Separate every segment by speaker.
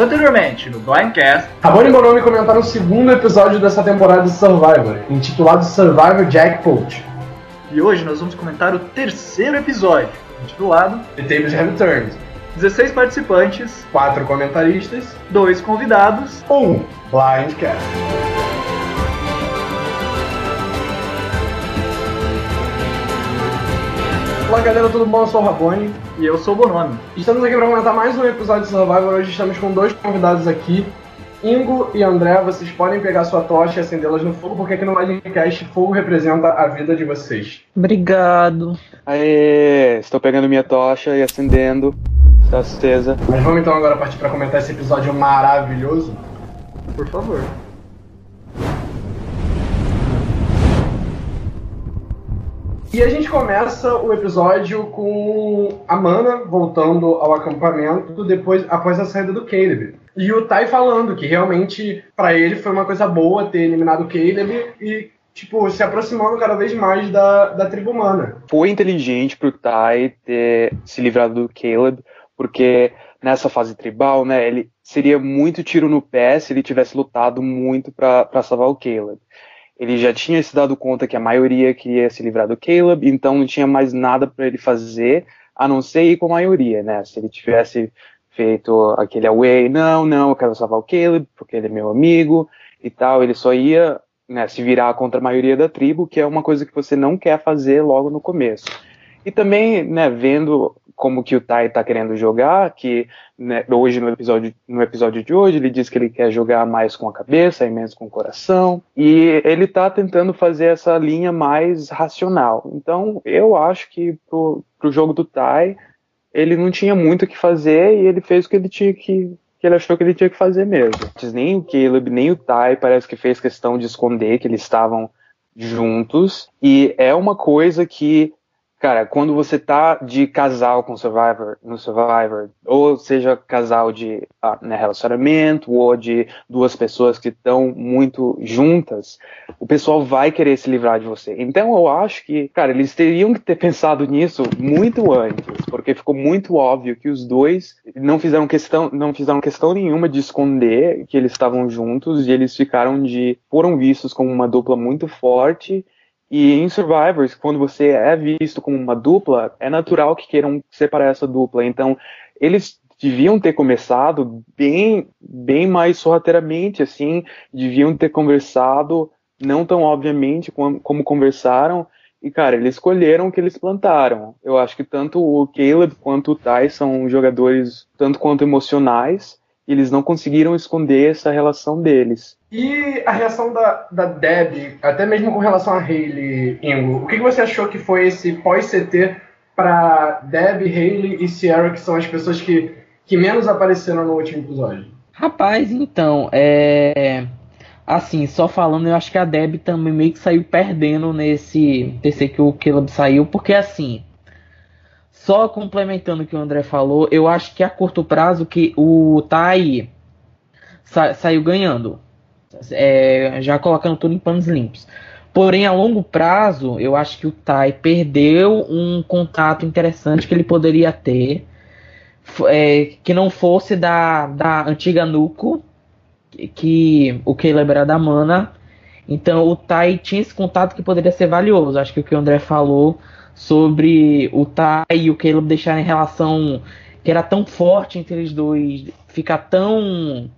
Speaker 1: Anteriormente, no Blindcast,
Speaker 2: Rabone e Bonomi comentaram o segundo episódio dessa temporada de Survivor, intitulado Survivor Jackpot.
Speaker 1: e hoje nós vamos comentar o terceiro episódio, intitulado
Speaker 2: The Tables Have Turned.
Speaker 1: 16 participantes,
Speaker 2: Quatro comentaristas,
Speaker 1: dois convidados.
Speaker 2: um Blindcast. Olá galera, tudo bom? Eu sou o Rabone.
Speaker 1: E eu sou o Bonomi.
Speaker 2: Estamos aqui para comentar mais um episódio de Survivor. Hoje estamos com dois convidados aqui. Ingo e André, vocês podem pegar sua tocha e acendê-las no fogo, porque aqui no Magicast fogo representa a vida de vocês.
Speaker 3: Obrigado.
Speaker 4: Aê, estou pegando minha tocha e acendendo. Está acesa.
Speaker 2: Mas vamos então agora partir para comentar esse episódio maravilhoso.
Speaker 1: Por favor.
Speaker 2: E a gente começa o episódio com a Mana voltando ao acampamento depois após a saída do Caleb. E o Tai falando que realmente para ele foi uma coisa boa ter eliminado o Caleb e tipo se aproximando cada vez mais da, da tribo humana.
Speaker 4: Foi inteligente pro Tai ter se livrado do Caleb, porque nessa fase tribal, né, ele seria muito tiro no pé se ele tivesse lutado muito para salvar o Caleb. Ele já tinha se dado conta que a maioria queria se livrar do Caleb, então não tinha mais nada para ele fazer a não ser ir com a maioria, né? Se ele tivesse feito aquele away, não, não, eu quero salvar o Caleb porque ele é meu amigo e tal, ele só ia né, se virar contra a maioria da tribo, que é uma coisa que você não quer fazer logo no começo. E também, né, vendo como que o Tai está querendo jogar, que né, hoje no episódio, no episódio de hoje ele diz que ele quer jogar mais com a cabeça e menos com o coração, e ele está tentando fazer essa linha mais racional. Então eu acho que pro, pro jogo do Tai ele não tinha muito o que fazer e ele fez o que ele tinha que que ele achou que ele tinha que fazer mesmo. Nem o Caleb, nem o Tai parece que fez questão de esconder que eles estavam juntos. E é uma coisa que Cara, quando você tá de casal com Survivor, no Survivor, ou seja, casal de ah, né, relacionamento, ou de duas pessoas que estão muito juntas, o pessoal vai querer se livrar de você. Então eu acho que, cara, eles teriam que ter pensado nisso muito antes, porque ficou muito óbvio que os dois não fizeram questão, não fizeram questão nenhuma de esconder que eles estavam juntos e eles ficaram de, foram vistos como uma dupla muito forte e em Survivors, quando você é visto como uma dupla, é natural que queiram separar essa dupla. Então, eles deviam ter começado bem, bem mais sorrateiramente, assim, deviam ter conversado, não tão obviamente como, como conversaram. E, cara, eles escolheram o que eles plantaram. Eu acho que tanto o Caleb quanto o Ty são jogadores tanto quanto emocionais, eles não conseguiram esconder essa relação deles.
Speaker 2: E a reação da, da Deb, até mesmo com relação a Hayley, Ingo, o que, que você achou que foi esse pós-CT para Deb, Hayley e Sierra, que são as pessoas que, que menos apareceram no último episódio?
Speaker 3: Rapaz, então, é. Assim, só falando, eu acho que a Deb também meio que saiu perdendo nesse terceiro que o Caleb saiu, porque assim. Só complementando o que o André falou, eu acho que a curto prazo que o Tai sa saiu ganhando. É, já colocando tudo em panos limpos. Porém, a longo prazo, eu acho que o Tai perdeu um contato interessante que ele poderia ter, é, que não fosse da, da antiga Nuco, que, o Caleb era da Mana. Então, o Tai tinha esse contato que poderia ser valioso. Acho que o que o André falou sobre o Tai e o Caleb deixarem relação que era tão forte entre eles dois, ficar tão.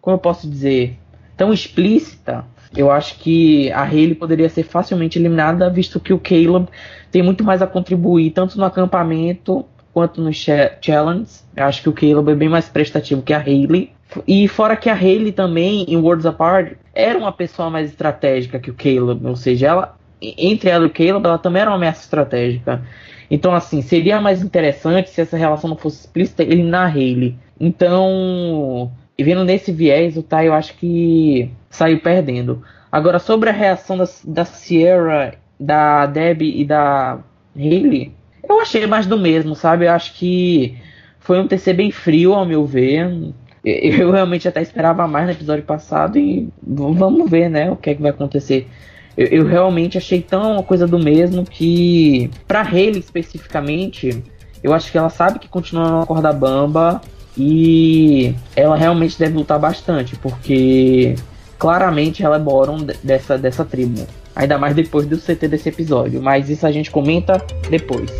Speaker 3: Como eu posso dizer? Tão explícita. Eu acho que a Hayley poderia ser facilmente eliminada, visto que o Caleb tem muito mais a contribuir, tanto no acampamento quanto no challenge. Eu acho que o Caleb é bem mais prestativo que a Hayley. E fora que a Hayley também, em Worlds Apart, era uma pessoa mais estratégica que o Caleb, ou seja, ela entre ela e o Caleb, ela também era uma ameaça estratégica. Então, assim, seria mais interessante se essa relação não fosse explícita eliminar a Hayley. Então, e vendo nesse viés, o Tai eu acho que saiu perdendo. Agora, sobre a reação da, da Sierra, da Debbie e da Hayley, eu achei mais do mesmo, sabe? Eu acho que foi um TC bem frio, ao meu ver. Eu realmente até esperava mais no episódio passado e vamos ver, né, o que é que vai acontecer. Eu, eu, realmente achei tão uma coisa do mesmo que, pra Hayley especificamente, eu acho que ela sabe que continua na corda bamba E ela realmente deve lutar bastante, porque claramente ela é Boron dessa, dessa tribo. Ainda mais depois do CT desse episódio. Mas isso a gente comenta depois.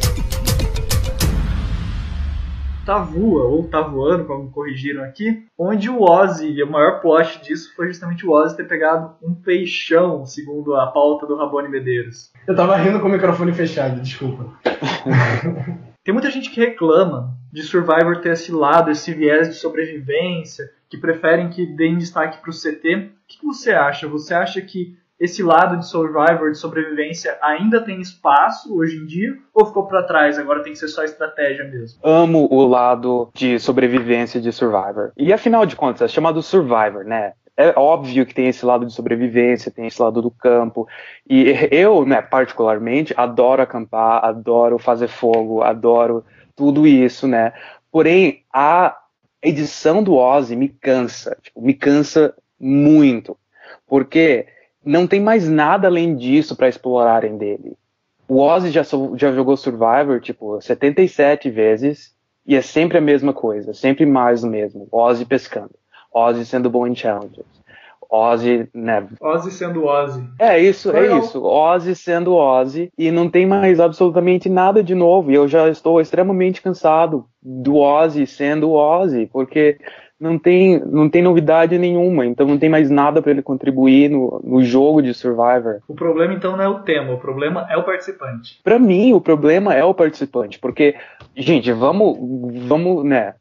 Speaker 1: Tavua, ou Tavuano, como corrigiram aqui, onde o Ozzy, e o maior plot disso foi justamente o Ozzy ter pegado um peixão, segundo a pauta do Rabone Medeiros.
Speaker 2: Eu tava rindo com o microfone fechado, desculpa.
Speaker 1: Tem muita gente que reclama de Survivor ter esse lado, esse viés de sobrevivência, que preferem que deem destaque para o CT. O que você acha? Você acha que esse lado de Survivor, de sobrevivência, ainda tem espaço hoje em dia? Ou ficou para trás, agora tem que ser só estratégia mesmo?
Speaker 4: Amo o lado de sobrevivência de Survivor. E afinal de contas, é chamado Survivor, né? É óbvio que tem esse lado de sobrevivência, tem esse lado do campo. E eu, né, particularmente, adoro acampar, adoro fazer fogo, adoro tudo isso, né? Porém, a edição do Ozzy me cansa, tipo, me cansa muito. Porque não tem mais nada além disso para explorarem dele. O Ozzy já, já jogou Survivor, tipo, 77 vezes, e é sempre a mesma coisa, sempre mais o mesmo. Ozzy pescando, Ozzy sendo bom em challenges, Ozzy, né?
Speaker 1: Ozzy sendo Ozzy.
Speaker 4: É isso, é isso. Ozzy sendo Ozzy e não tem mais absolutamente nada de novo. E eu já estou extremamente cansado do Ozzy sendo Ozzy, porque não tem, não tem novidade nenhuma, então não tem mais nada para ele contribuir no, no jogo de Survivor.
Speaker 1: O problema então não é o tema, o problema é o participante.
Speaker 4: Para mim, o problema é o participante, porque, gente, vamos, vamos, né,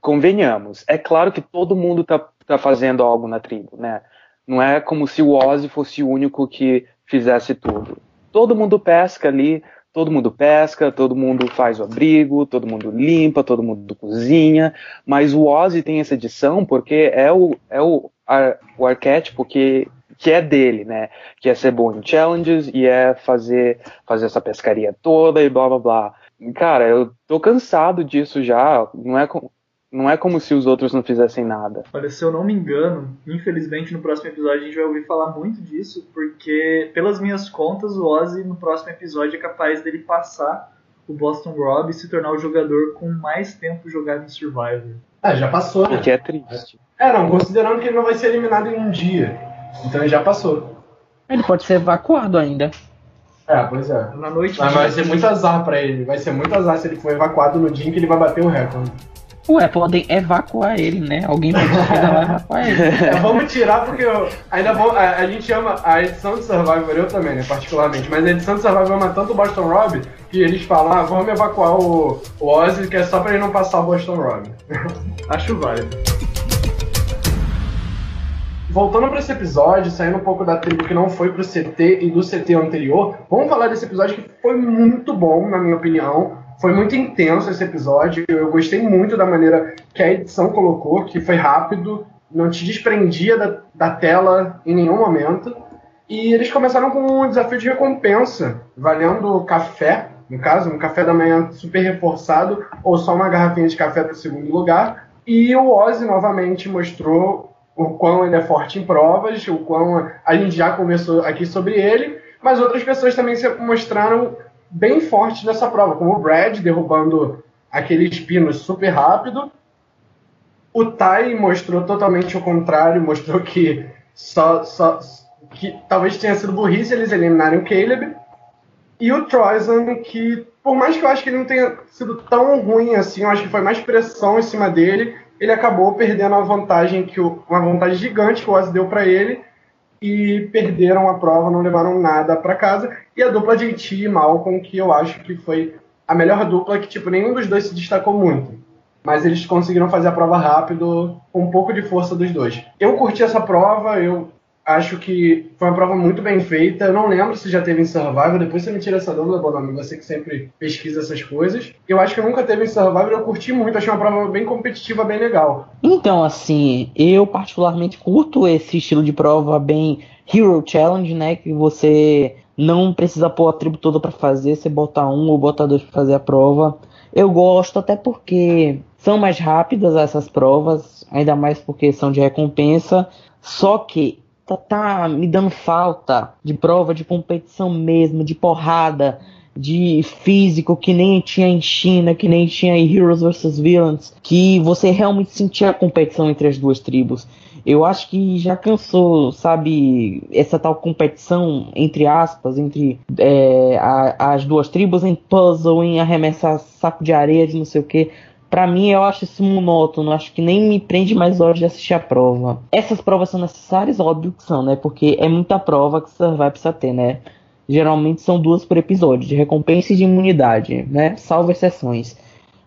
Speaker 4: convenhamos. É claro que todo mundo tá, tá fazendo algo na tribo, né? Não é como se o Ozzy fosse o único que fizesse tudo. Todo mundo pesca ali, Todo mundo pesca, todo mundo faz o abrigo, todo mundo limpa, todo mundo cozinha, mas o Ozzy tem essa edição porque é o, é o, a, o arquétipo que, que é dele, né? Que é ser bom em challenges e é fazer, fazer essa pescaria toda e blá blá blá. Cara, eu tô cansado disso já. Não é, não é como se os outros não fizessem nada.
Speaker 1: Olha, se eu não me engano, infelizmente no próximo episódio a gente vai ouvir falar muito disso, porque pelas minhas contas o Ozzy no próximo episódio é capaz dele passar o Boston Rob e se tornar o jogador com mais tempo jogado em Survivor.
Speaker 2: Ah, já passou, né?
Speaker 4: O que é triste.
Speaker 2: É, não, considerando que ele não vai ser eliminado em um dia. Então ele já passou.
Speaker 3: Ele pode ser evacuado ainda.
Speaker 2: É, pois é.
Speaker 1: Na noite
Speaker 2: Mas vai ser muito azar pra ele. Vai ser muito azar se ele for evacuado no dia em que ele vai bater o recorde.
Speaker 3: Ué, podem evacuar ele, né? Alguém pode chegar lá evacuar ele.
Speaker 2: É, vamos tirar porque eu, ainda vou, a, a, gente ama a edição de Survivor, eu também, né, particularmente, mas a edição de Survivor ama tanto o Boston Rob que eles falam, ah, vamos evacuar o, o Ozzy, que é só pra ele não passar o Boston Rob.
Speaker 1: Acho válido.
Speaker 2: Voltando para esse episódio, saindo um pouco da tribo que não foi pro CT e do CT anterior, vamos falar desse episódio que foi muito bom, na minha opinião. Foi muito intenso esse episódio. Eu gostei muito da maneira que a edição colocou, que foi rápido, não te desprendia da, da tela em nenhum momento. E eles começaram com um desafio de recompensa, valendo café, no caso, um café da manhã super reforçado, ou só uma garrafinha de café para o segundo lugar. E o Ozzy novamente mostrou o quão ele é forte em provas, o quão a gente já conversou aqui sobre ele, mas outras pessoas também se mostraram bem forte nessa prova, como o Brad derrubando aqueles pinos super rápido. O Tai mostrou totalmente o contrário, mostrou que só, só que talvez tenha sido burrice eles eliminarem o Caleb. E o Troisan, que por mais que eu acho que ele não tenha sido tão ruim assim, eu acho que foi mais pressão em cima dele, ele acabou perdendo a vantagem que o, uma vantagem gigante que o Oz deu para ele e perderam a prova, não levaram nada para casa. E a dupla JT e Malcolm, que eu acho que foi a melhor dupla, que tipo, nenhum dos dois se destacou muito. Mas eles conseguiram fazer a prova rápido, com um pouco de força dos dois. Eu curti essa prova, eu acho que foi uma prova muito bem feita. Eu não lembro se já teve em Survivor. Depois você me tira essa dúvida, Bonami. Você que sempre pesquisa essas coisas. Eu acho que nunca teve em Survivor. Eu curti muito. Achei uma prova bem competitiva, bem legal.
Speaker 3: Então, assim, eu particularmente curto esse estilo de prova bem Hero Challenge, né? Que você não precisa pôr a tribo toda para fazer. Você bota um ou bota dois para fazer a prova. Eu gosto até porque são mais rápidas essas provas, ainda mais porque são de recompensa. Só que tá, tá me dando falta de prova de competição mesmo, de porrada, de físico que nem tinha em China, que nem tinha em Heroes vs Villains, que você realmente sentia a competição entre as duas tribos. Eu acho que já cansou, sabe, essa tal competição, entre aspas, entre é, a, as duas tribos em puzzle, em arremessar saco de areia, de não sei o que. Pra mim, eu acho isso monótono, acho que nem me prende mais horas de assistir a prova. Essas provas são necessárias? Óbvio que são, né? Porque é muita prova que você vai precisar ter, né? Geralmente são duas por episódio, de recompensa e de imunidade, né? Salvo exceções.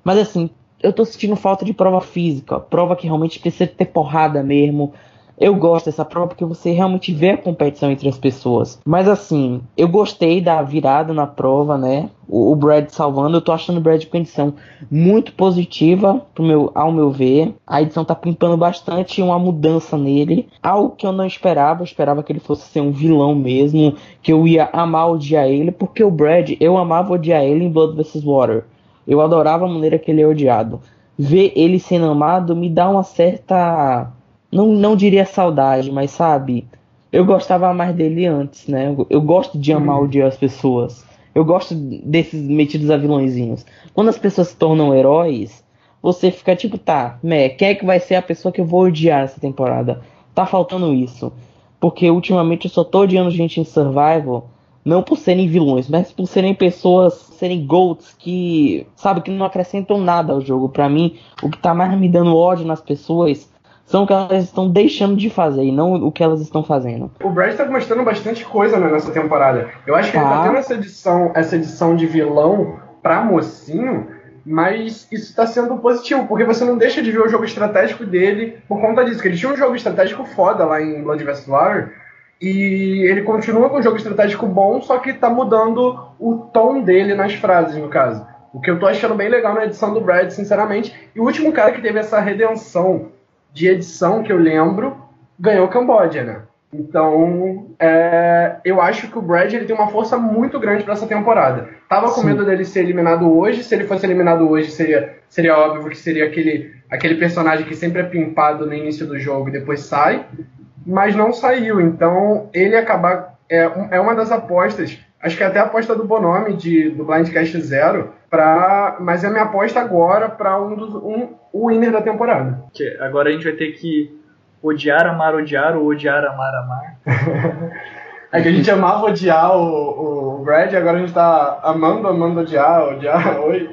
Speaker 3: Mas assim, eu tô sentindo falta de prova física, prova que realmente precisa ter porrada mesmo, eu gosto dessa prova porque você realmente vê a competição entre as pessoas. Mas assim, eu gostei da virada na prova, né? O, o Brad salvando. Eu tô achando o Brad com edição muito positiva pro meu, ao meu ver. A edição tá pimpando bastante uma mudança nele. Algo que eu não esperava. Eu esperava que ele fosse ser um vilão mesmo. Que eu ia amar odiar ele. Porque o Brad, eu amava odiar ele em Blood vs. Water. Eu adorava a maneira que ele é odiado. Ver ele sendo amado me dá uma certa não, não diria saudade, mas sabe, eu gostava mais dele antes, né? Eu, eu gosto de amar uhum. odiar as pessoas. Eu gosto desses metidos a vilõezinhos. Quando as pessoas se tornam heróis, você fica tipo, tá, né, quem é que vai ser a pessoa que eu vou odiar essa temporada? Tá faltando isso. Porque ultimamente eu só tô odiando gente em Survival, não por serem vilões, mas por serem pessoas, serem GOATs que, sabe, que não acrescentam nada ao jogo. Para mim, o que tá mais me dando ódio nas pessoas são o que elas estão deixando de fazer e não o que elas estão fazendo.
Speaker 2: O Brad está mostrando bastante coisa né, nessa temporada. Eu acho que tá. ele tá tendo essa edição, essa edição de vilão pra mocinho, mas isso está sendo positivo, porque você não deixa de ver o jogo estratégico dele por conta disso, que ele tinha um jogo estratégico foda lá em Blood vs. Water, e ele continua com um jogo estratégico bom, só que tá mudando o tom dele nas frases, no caso. O que eu tô achando bem legal na edição do Brad, sinceramente. E o último cara que teve essa redenção de edição que eu lembro, ganhou Camboja, né? Então, é, eu acho que o Brad ele tem uma força muito grande para essa temporada. Tava com Sim. medo dele ser eliminado hoje. Se ele fosse eliminado hoje, seria, seria óbvio que seria aquele, aquele personagem que sempre é pimpado no início do jogo e depois sai. Mas não saiu. Então, ele acabar. É, é uma das apostas. Acho que é até a aposta do Bonome de, do Blindcast Zero. Pra, mas é a minha aposta agora para um dos. Um, o winner da temporada.
Speaker 1: Que agora a gente vai ter que odiar, amar, odiar ou odiar, amar, amar.
Speaker 2: é que a gente amava odiar o, o Brad, agora a gente tá amando, amando odiar, odiar. Oi.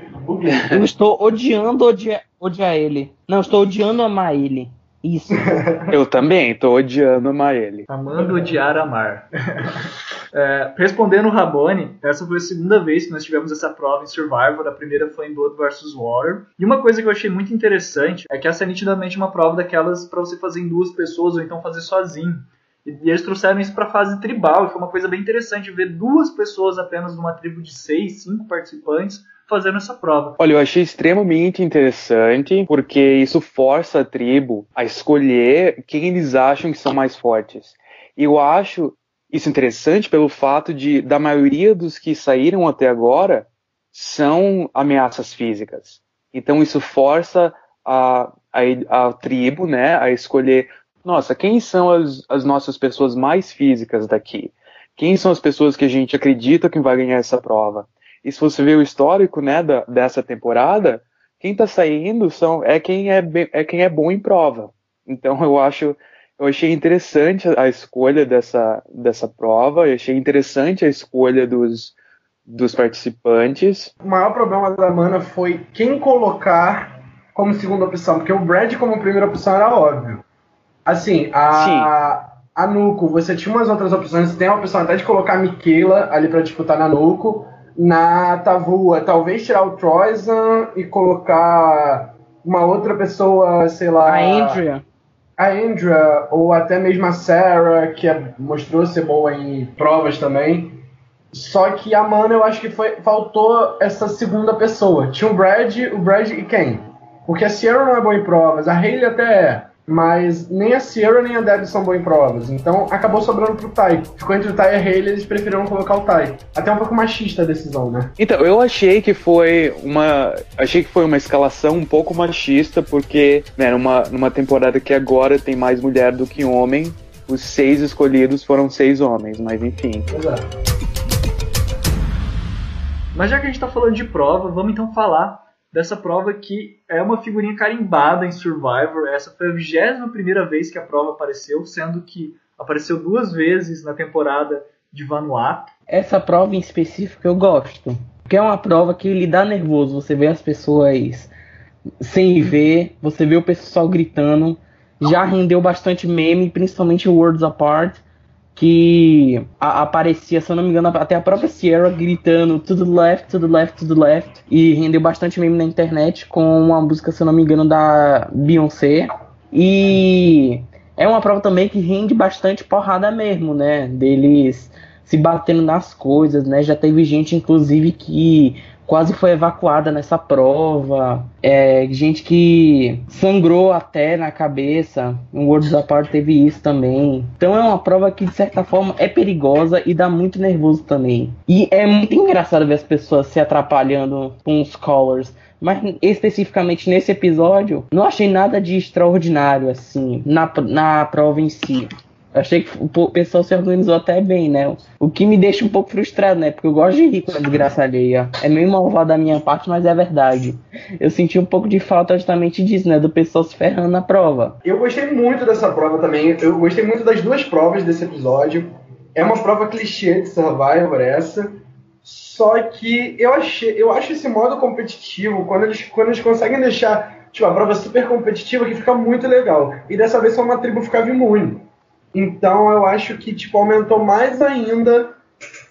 Speaker 3: Eu estou odiando odiar, odiar ele. Não, estou odiando amar ele. Isso.
Speaker 4: Eu também, tô odiando amar ele.
Speaker 1: Amando, odiar, amar. é, respondendo o Rabone, essa foi a segunda vez que nós tivemos essa prova em Survivor. A primeira foi em Blood vs. Water. E uma coisa que eu achei muito interessante é que essa é nitidamente uma prova daquelas para você fazer em duas pessoas ou então fazer sozinho. E, e eles trouxeram isso para a fase tribal. E foi uma coisa bem interessante ver duas pessoas apenas numa tribo de seis, cinco participantes fazendo essa prova.
Speaker 4: Olha, eu achei extremamente interessante, porque isso força a tribo a escolher quem eles acham que são mais fortes. E eu acho isso interessante pelo fato de, da maioria dos que saíram até agora, são ameaças físicas. Então isso força a, a, a tribo né, a escolher, nossa, quem são as, as nossas pessoas mais físicas daqui? Quem são as pessoas que a gente acredita que vai ganhar essa prova? E se você ver o histórico né, da, dessa temporada, quem está saindo são, é, quem é, é quem é bom em prova. Então eu acho, eu achei interessante a escolha dessa, dessa prova, eu achei interessante a escolha dos, dos participantes.
Speaker 2: O maior problema da Mana foi quem colocar como segunda opção, porque o Brad como primeira opção era óbvio. Assim, a, Sim. a Nuco, você tinha umas outras opções, você tem a opção até de colocar a Michaela ali para disputar na Nuco, na Tavua, talvez tirar o Troisan e colocar uma outra pessoa, sei lá.
Speaker 3: A Andrea.
Speaker 2: A Andrea, ou até mesmo a Sarah, que é, mostrou ser boa em provas também. Só que a Mana eu acho que foi, faltou essa segunda pessoa. Tinha o Brad, o Brad e quem? Porque a Sierra não é boa em provas, a Hayley até é. Mas nem a Sierra nem a Deb são boas em provas. Então acabou sobrando pro Tai. Ficou entre o Tai e a Hayley, eles preferiram colocar o Tai. Até um pouco machista a decisão, né?
Speaker 4: Então, eu achei que foi uma. Achei que foi uma escalação um pouco machista, porque, né, numa, numa temporada que agora tem mais mulher do que homem, os seis escolhidos foram seis homens, mas enfim.
Speaker 2: Exato.
Speaker 1: Mas já que a gente está falando de prova, vamos então falar dessa prova que é uma figurinha carimbada em Survivor. Essa foi a 21 primeira vez que a prova apareceu, sendo que apareceu duas vezes na temporada de Vanuatu.
Speaker 3: Essa prova em específico eu gosto, porque é uma prova que lhe dá nervoso. Você vê as pessoas sem ver, você vê o pessoal gritando. Já rendeu bastante meme, principalmente Worlds Apart que a, aparecia, se eu não me engano, até a própria Sierra gritando to the left, to the left, to the left. E rendeu bastante meme na internet com uma música, se eu não me engano, da Beyoncé. E é uma prova também que rende bastante porrada mesmo, né? Deles se batendo nas coisas, né? Já teve gente, inclusive, que quase foi evacuada nessa prova. É, gente que sangrou até na cabeça. No Worlds Apart teve isso também. Então é uma prova que, de certa forma, é perigosa e dá muito nervoso também. E é muito engraçado ver as pessoas se atrapalhando com os colors. Mas especificamente nesse episódio, não achei nada de extraordinário, assim, na, na prova em si. Achei que o pessoal se organizou até bem, né? O que me deixa um pouco frustrado, né? Porque eu gosto de rir com a desgraça alheia. É meio malvado da minha parte, mas é verdade. Eu senti um pouco de falta justamente disso, né? Do pessoal se ferrando na prova.
Speaker 2: Eu gostei muito dessa prova também. Eu gostei muito das duas provas desse episódio. É uma prova clichê de Survivor essa. Só que eu, achei, eu acho esse modo competitivo, quando eles, quando eles conseguem deixar tipo, a prova super competitiva, que fica muito legal. E dessa vez só uma tribo ficava imune. Então eu acho que tipo, aumentou mais ainda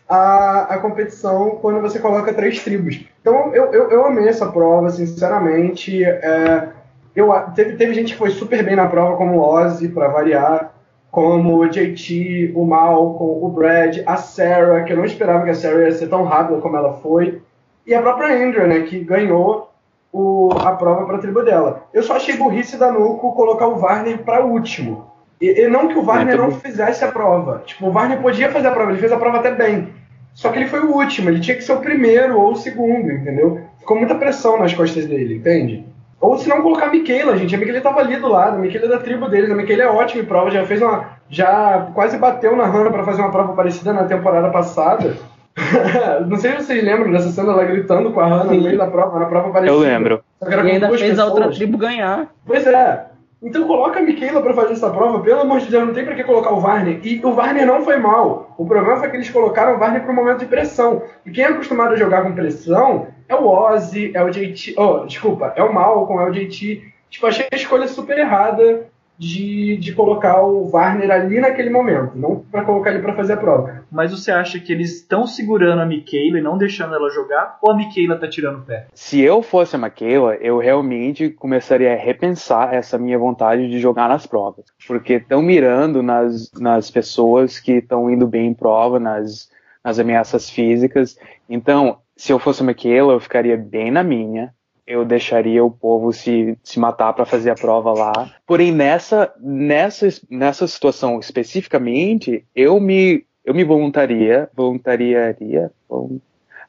Speaker 2: a, a competição quando você coloca três tribos. Então eu, eu, eu amei essa prova, sinceramente. É, eu, teve, teve gente que foi super bem na prova, como o Ozzy, para variar, como o JT, o Malcolm, o Brad, a Sarah, que eu não esperava que a Sarah ia ser tão rápida como ela foi, e a própria Andrea, né, que ganhou o, a prova para a tribo dela. Eu só achei burrice da Nuco colocar o Varner para último. E, e não que o Wagner não fizesse a prova. Tipo, o Wagner podia fazer a prova, ele fez a prova até bem. Só que ele foi o último, ele tinha que ser o primeiro ou o segundo, entendeu? Ficou muita pressão nas costas dele, entende? Ou se não colocar a Michaela, gente. A Michaela tava ali do lado, a Michaela é da tribo deles. A Michaela é ótima em prova, já fez uma. Já quase bateu na Hannah para fazer uma prova parecida na temporada passada. não sei se vocês lembram dessa cena ela gritando com a Hannah Sim. no meio da prova, na prova parecida.
Speaker 4: Eu lembro.
Speaker 3: E ainda fez pessoas. a outra tribo ganhar.
Speaker 2: Pois é. Então coloca a Michaela para fazer essa prova, pelo amor de Deus, não tem para que colocar o Varner. E o Varner não foi mal. O problema foi que eles colocaram o Varner para um momento de pressão. E quem é acostumado a jogar com pressão é o Ozzy, é o JT. Oh, desculpa, é o Malcolm, é o JT. Tipo, achei a escolha super errada de, de colocar o Warner ali naquele momento, não para colocar ele para fazer a prova.
Speaker 1: Mas você acha que eles estão segurando a Michaela e não deixando ela jogar, ou a Michaela tá tirando o pé?
Speaker 4: Se eu fosse a Michaela, eu realmente começaria a repensar essa minha vontade de jogar nas provas, porque estão mirando nas, nas pessoas que estão indo bem em prova, nas, nas ameaças físicas. Então, se eu fosse a Michaela, eu ficaria bem na minha, eu deixaria o povo se, se matar para fazer a prova lá. Porém, nessa, nessa, nessa situação especificamente, eu me, eu me voluntaria, voluntariaria,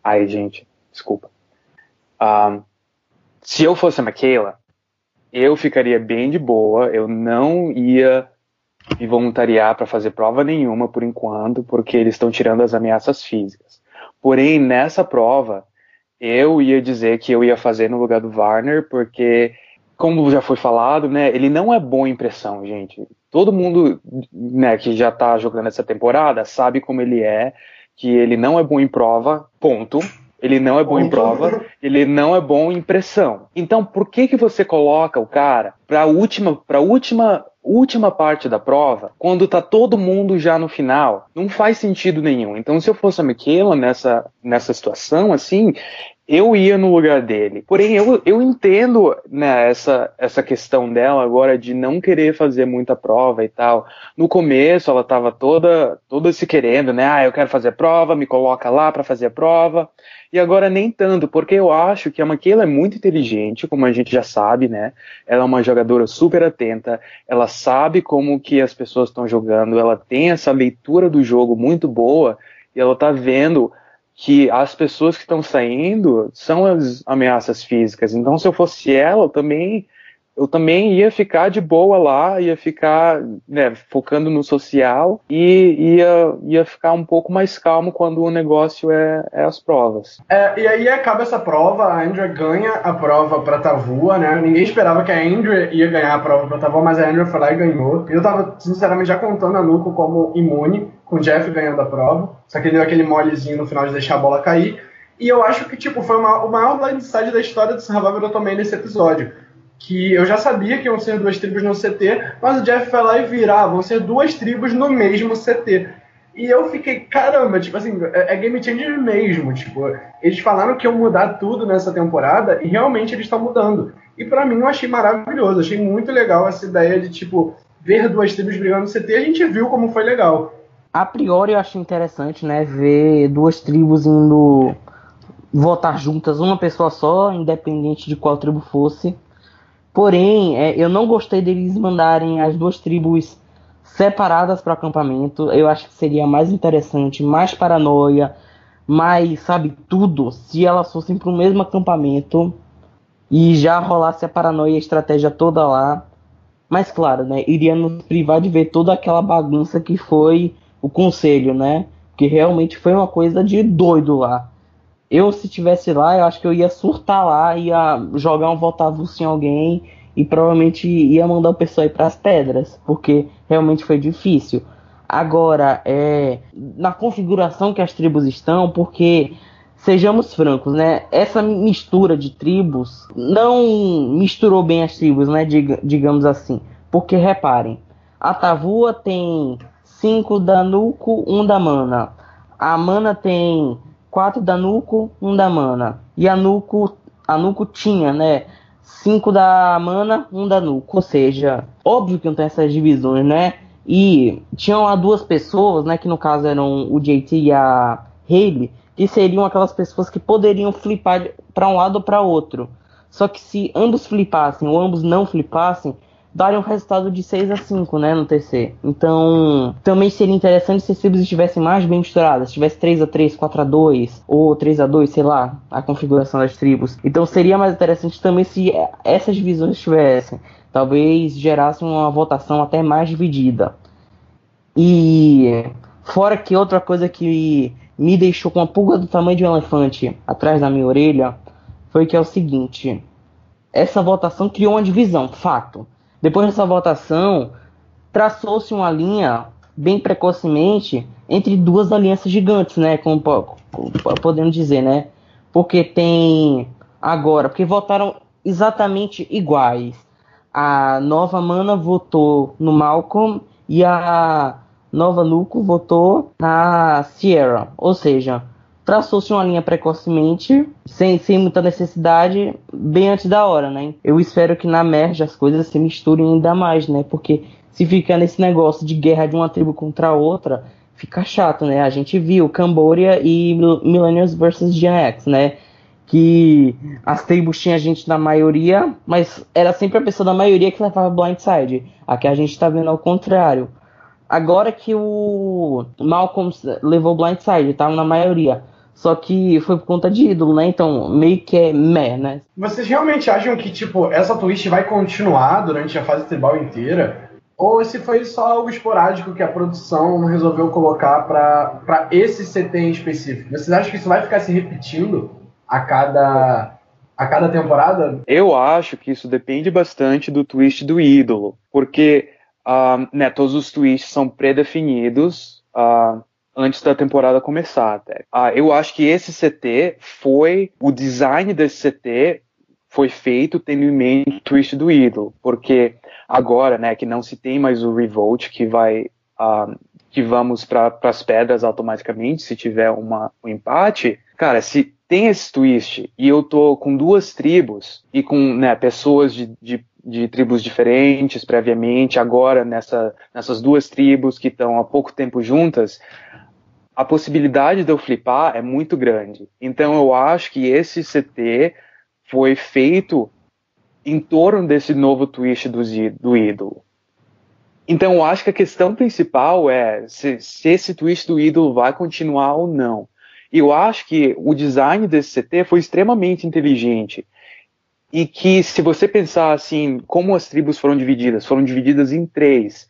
Speaker 4: ai gente, desculpa. Um, se eu fosse a Michaela, eu ficaria bem de boa, eu não ia me voluntariar para fazer prova nenhuma por enquanto, porque eles estão tirando as ameaças físicas. Porém, nessa prova, eu ia dizer que eu ia fazer no lugar do Warner, porque, como já foi falado, né, ele não é bom em pressão, gente. Todo mundo né, que já tá jogando essa temporada sabe como ele é, que ele não é bom em prova, ponto. Ele não é bom em prova, ele não é bom em pressão. Então, por que que você coloca o cara para a última, para última última parte da prova, quando tá todo mundo já no final, não faz sentido nenhum. Então, se eu fosse a Michaela nessa, nessa situação, assim, eu ia no lugar dele. Porém, eu, eu entendo né, essa, essa questão dela agora de não querer fazer muita prova e tal. No começo, ela estava toda, toda se querendo, né? Ah, eu quero fazer prova, me coloca lá para fazer a prova. E agora nem tanto, porque eu acho que a Maquila é muito inteligente, como a gente já sabe, né? Ela é uma jogadora super atenta, ela sabe como que as pessoas estão jogando, ela tem essa leitura do jogo muito boa e ela tá vendo que as pessoas que estão saindo são as ameaças físicas. Então, se eu fosse ela, eu também eu também ia ficar de boa lá, ia ficar né, focando no social e ia, ia ficar um pouco mais calmo quando o negócio é, é as provas.
Speaker 2: É, e aí acaba essa prova, a Andrea ganha a prova pra Tavua, né? Ninguém esperava que a Andrea ia ganhar a prova pra Tavua, mas a Andrea foi lá e ganhou. Eu tava, sinceramente, já contando a Nuco como imune, com o Jeff ganhando a prova, só que ele deu aquele molezinho no final de deixar a bola cair. E eu acho que, tipo, foi uma, o maior blindside da história do Survivor tomei nesse episódio que eu já sabia que iam ser duas tribos no CT, mas o Jeff foi lá e virar, vão ser duas tribos no mesmo CT. E eu fiquei, caramba, tipo assim, é, é game changer mesmo, tipo, eles falaram que iam mudar tudo nessa temporada e realmente eles estão mudando. E para mim eu achei maravilhoso, achei muito legal essa ideia de, tipo, ver duas tribos brigando no CT, a gente viu como foi legal.
Speaker 3: A priori eu achei interessante, né, ver duas tribos indo votar juntas, uma pessoa só, independente de qual tribo fosse. Porém, é, eu não gostei deles mandarem as duas tribos separadas para o acampamento. Eu acho que seria mais interessante, mais paranoia, mais, sabe, tudo se elas fossem para o mesmo acampamento e já rolasse a paranoia e a estratégia toda lá. Mas claro, né, iria nos privar de ver toda aquela bagunça que foi o conselho, né? Que realmente foi uma coisa de doido lá. Eu, se tivesse lá, eu acho que eu ia surtar lá, ia jogar um voltavulso em alguém e provavelmente ia mandar o pessoal ir para as pedras, porque realmente foi difícil. Agora, é, na configuração que as tribos estão, porque sejamos francos, né? Essa mistura de tribos não misturou bem as tribos, né? digamos assim. Porque reparem, a Tavua tem 5 da Nuco, 1 um da Mana. A Mana tem 4 da Nuco, 1 um da mana. E a Nuco, a Nuco tinha, né? 5 da mana, 1 um da Nuco. Ou seja, óbvio que não tem essas divisões, né? E tinham lá duas pessoas, né? Que no caso eram o JT e a Haley, que seriam aquelas pessoas que poderiam flipar para um lado ou para outro. Só que se ambos flipassem ou ambos não flipassem, daria um resultado de 6 a 5, né, no TC. Então, também seria interessante se as tribos estivessem mais bem misturadas, se tivesse 3 a 3, 4 a 2 ou 3 a 2, sei lá, a configuração das tribos. Então, seria mais interessante também se essas divisões estivessem, talvez gerassem uma votação até mais dividida. E fora que outra coisa que me deixou com uma pulga do tamanho de um elefante atrás da minha orelha foi que é o seguinte: essa votação criou uma divisão, fato. Depois dessa votação, traçou-se uma linha bem precocemente entre duas alianças gigantes, né? Como podemos dizer, né? Porque tem agora, porque votaram exatamente iguais. A Nova Mana votou no Malcolm e a Nova Nuco votou na Sierra. Ou seja, traçou-se uma linha precocemente, sem, sem muita necessidade, bem antes da hora, né? Eu espero que na merge as coisas se misturem ainda mais, né? Porque se ficar nesse negócio de guerra de uma tribo contra a outra, fica chato, né? A gente viu Camboria e Millennials vs Gen X, né? Que as tribos tinham gente na maioria, mas era sempre a pessoa da maioria que levava blindside. Aqui a gente tá vendo ao contrário. Agora que o Malcolm levou blindside, tava na maioria. Só que foi por conta de ídolo, né? Então, meio que é meh, né?
Speaker 2: Vocês realmente acham que, tipo, essa twist vai continuar durante a fase tribal inteira? Ou esse foi só algo esporádico que a produção resolveu colocar para esse CT em específico? Vocês acham que isso vai ficar se repetindo a cada, a cada temporada?
Speaker 4: Eu acho que isso depende bastante do twist do ídolo. Porque uh, né, todos os twists são predefinidos. Uh, antes da temporada começar até. Ah, eu acho que esse CT foi o design desse CT foi feito tendo em mente o twist do ídolo, porque agora, né, que não se tem mais o revolt que vai uh, que vamos para as pedras automaticamente se tiver uma, um empate, cara, se tem esse twist e eu tô com duas tribos e com né, pessoas de, de, de tribos diferentes previamente, agora nessa, nessas duas tribos que estão há pouco tempo juntas, a possibilidade de eu flipar é muito grande. Então eu acho que esse CT foi feito em torno desse novo twist do, do ídolo. Então eu acho que a questão principal é se, se esse twist do ídolo vai continuar ou não. E eu acho que o design desse CT foi extremamente inteligente. e que se você pensar assim, como as tribos foram divididas, foram divididas em três.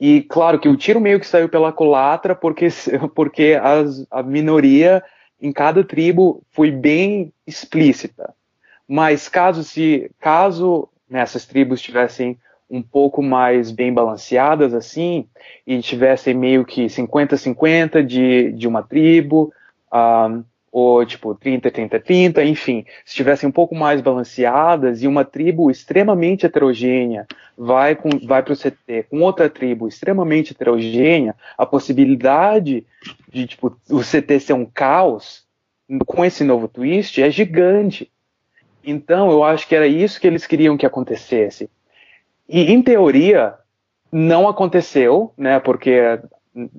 Speaker 4: E claro que o tiro meio que saiu pela culatra porque porque as, a minoria em cada tribo foi bem explícita. Mas caso se caso nessas tribos tivessem um pouco mais bem balanceadas assim e tivessem meio que 50-50 de, de uma tribo, um, ou tipo 30, 30, 30, enfim, se estivessem um pouco mais balanceadas e uma tribo extremamente heterogênea vai, com, vai para o CT com outra tribo extremamente heterogênea, a possibilidade de tipo, o CT ser um caos com esse novo twist é gigante. Então eu acho que era isso que eles queriam que acontecesse. E em teoria não aconteceu, né? Porque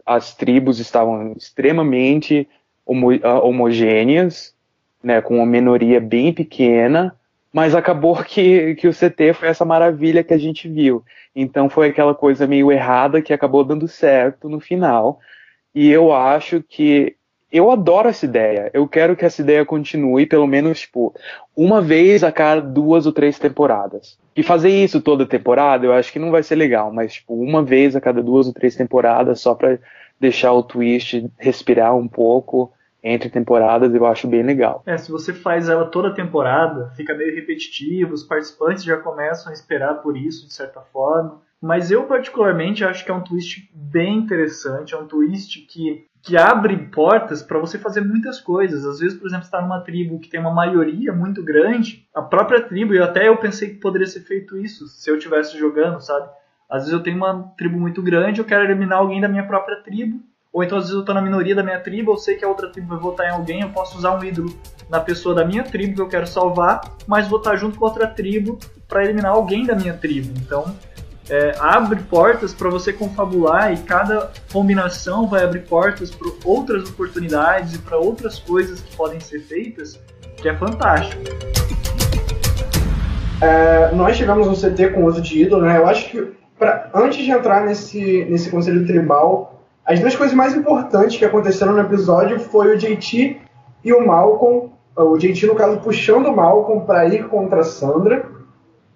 Speaker 4: as tribos estavam extremamente homo ah, homogêneas, né, com uma minoria bem pequena, mas acabou que, que o CT foi essa maravilha que a gente viu. Então foi aquela coisa meio errada que acabou dando certo no final. E eu acho que eu adoro essa ideia. Eu quero que essa ideia continue, pelo menos, tipo, uma vez a cada duas ou três temporadas. E fazer isso toda temporada, eu acho que não vai ser legal, mas, tipo, uma vez a cada duas ou três temporadas, só pra deixar o twist respirar um pouco entre temporadas, eu acho bem legal.
Speaker 1: É, se você faz ela toda temporada, fica meio repetitivo, os participantes já começam a esperar por isso, de certa forma. Mas eu, particularmente, acho que é um twist bem interessante, é um twist que, que abre portas para você fazer muitas coisas. Às vezes, por exemplo, está numa tribo que tem uma maioria muito grande, a própria tribo, e até eu pensei que poderia ser feito isso se eu estivesse jogando, sabe? Às vezes eu tenho uma tribo muito grande, eu quero eliminar alguém da minha própria tribo, ou então às vezes eu estou na minoria da minha tribo, eu sei que a outra tribo vai votar em alguém, eu posso usar um ídolo na pessoa da minha tribo que eu quero salvar, mas votar junto com outra tribo para eliminar alguém da minha tribo. Então é, abre portas para você confabular e cada combinação vai abrir portas para outras oportunidades e para outras coisas que podem ser feitas, que é fantástico.
Speaker 2: É, nós chegamos no CT com uso de ídolo, né? Eu acho que pra, antes de entrar nesse, nesse conselho tribal, as duas coisas mais importantes que aconteceram no episódio foi o JT e o Malcolm, o JT no caso puxando o Malcolm para ir contra a Sandra.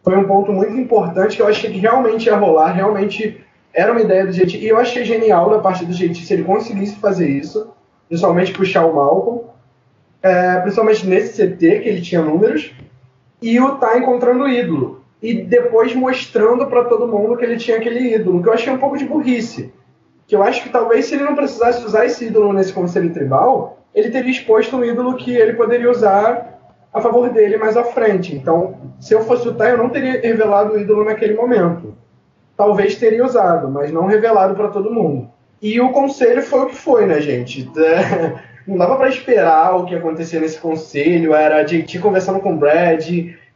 Speaker 2: Foi um ponto muito importante que eu achei que realmente ia rolar, realmente era uma ideia do JT. E eu achei genial da parte do JT se ele conseguisse fazer isso, principalmente puxar o Malcolm, é, principalmente nesse CT que ele tinha números, e o tá encontrando o ídolo e depois mostrando para todo mundo que ele tinha aquele ídolo, que eu achei um pouco de burrice. Que eu acho que talvez se ele não precisasse usar esse ídolo nesse conselho tribal, ele teria exposto um ídolo que ele poderia usar a favor dele mais à frente. Então, se eu fosse o Tai, eu não teria revelado o ídolo naquele momento. Talvez teria usado, mas não revelado para todo mundo. E o conselho foi o que foi, né, gente? Não dava para esperar o que acontecia nesse conselho. Era JT conversando com o Brad,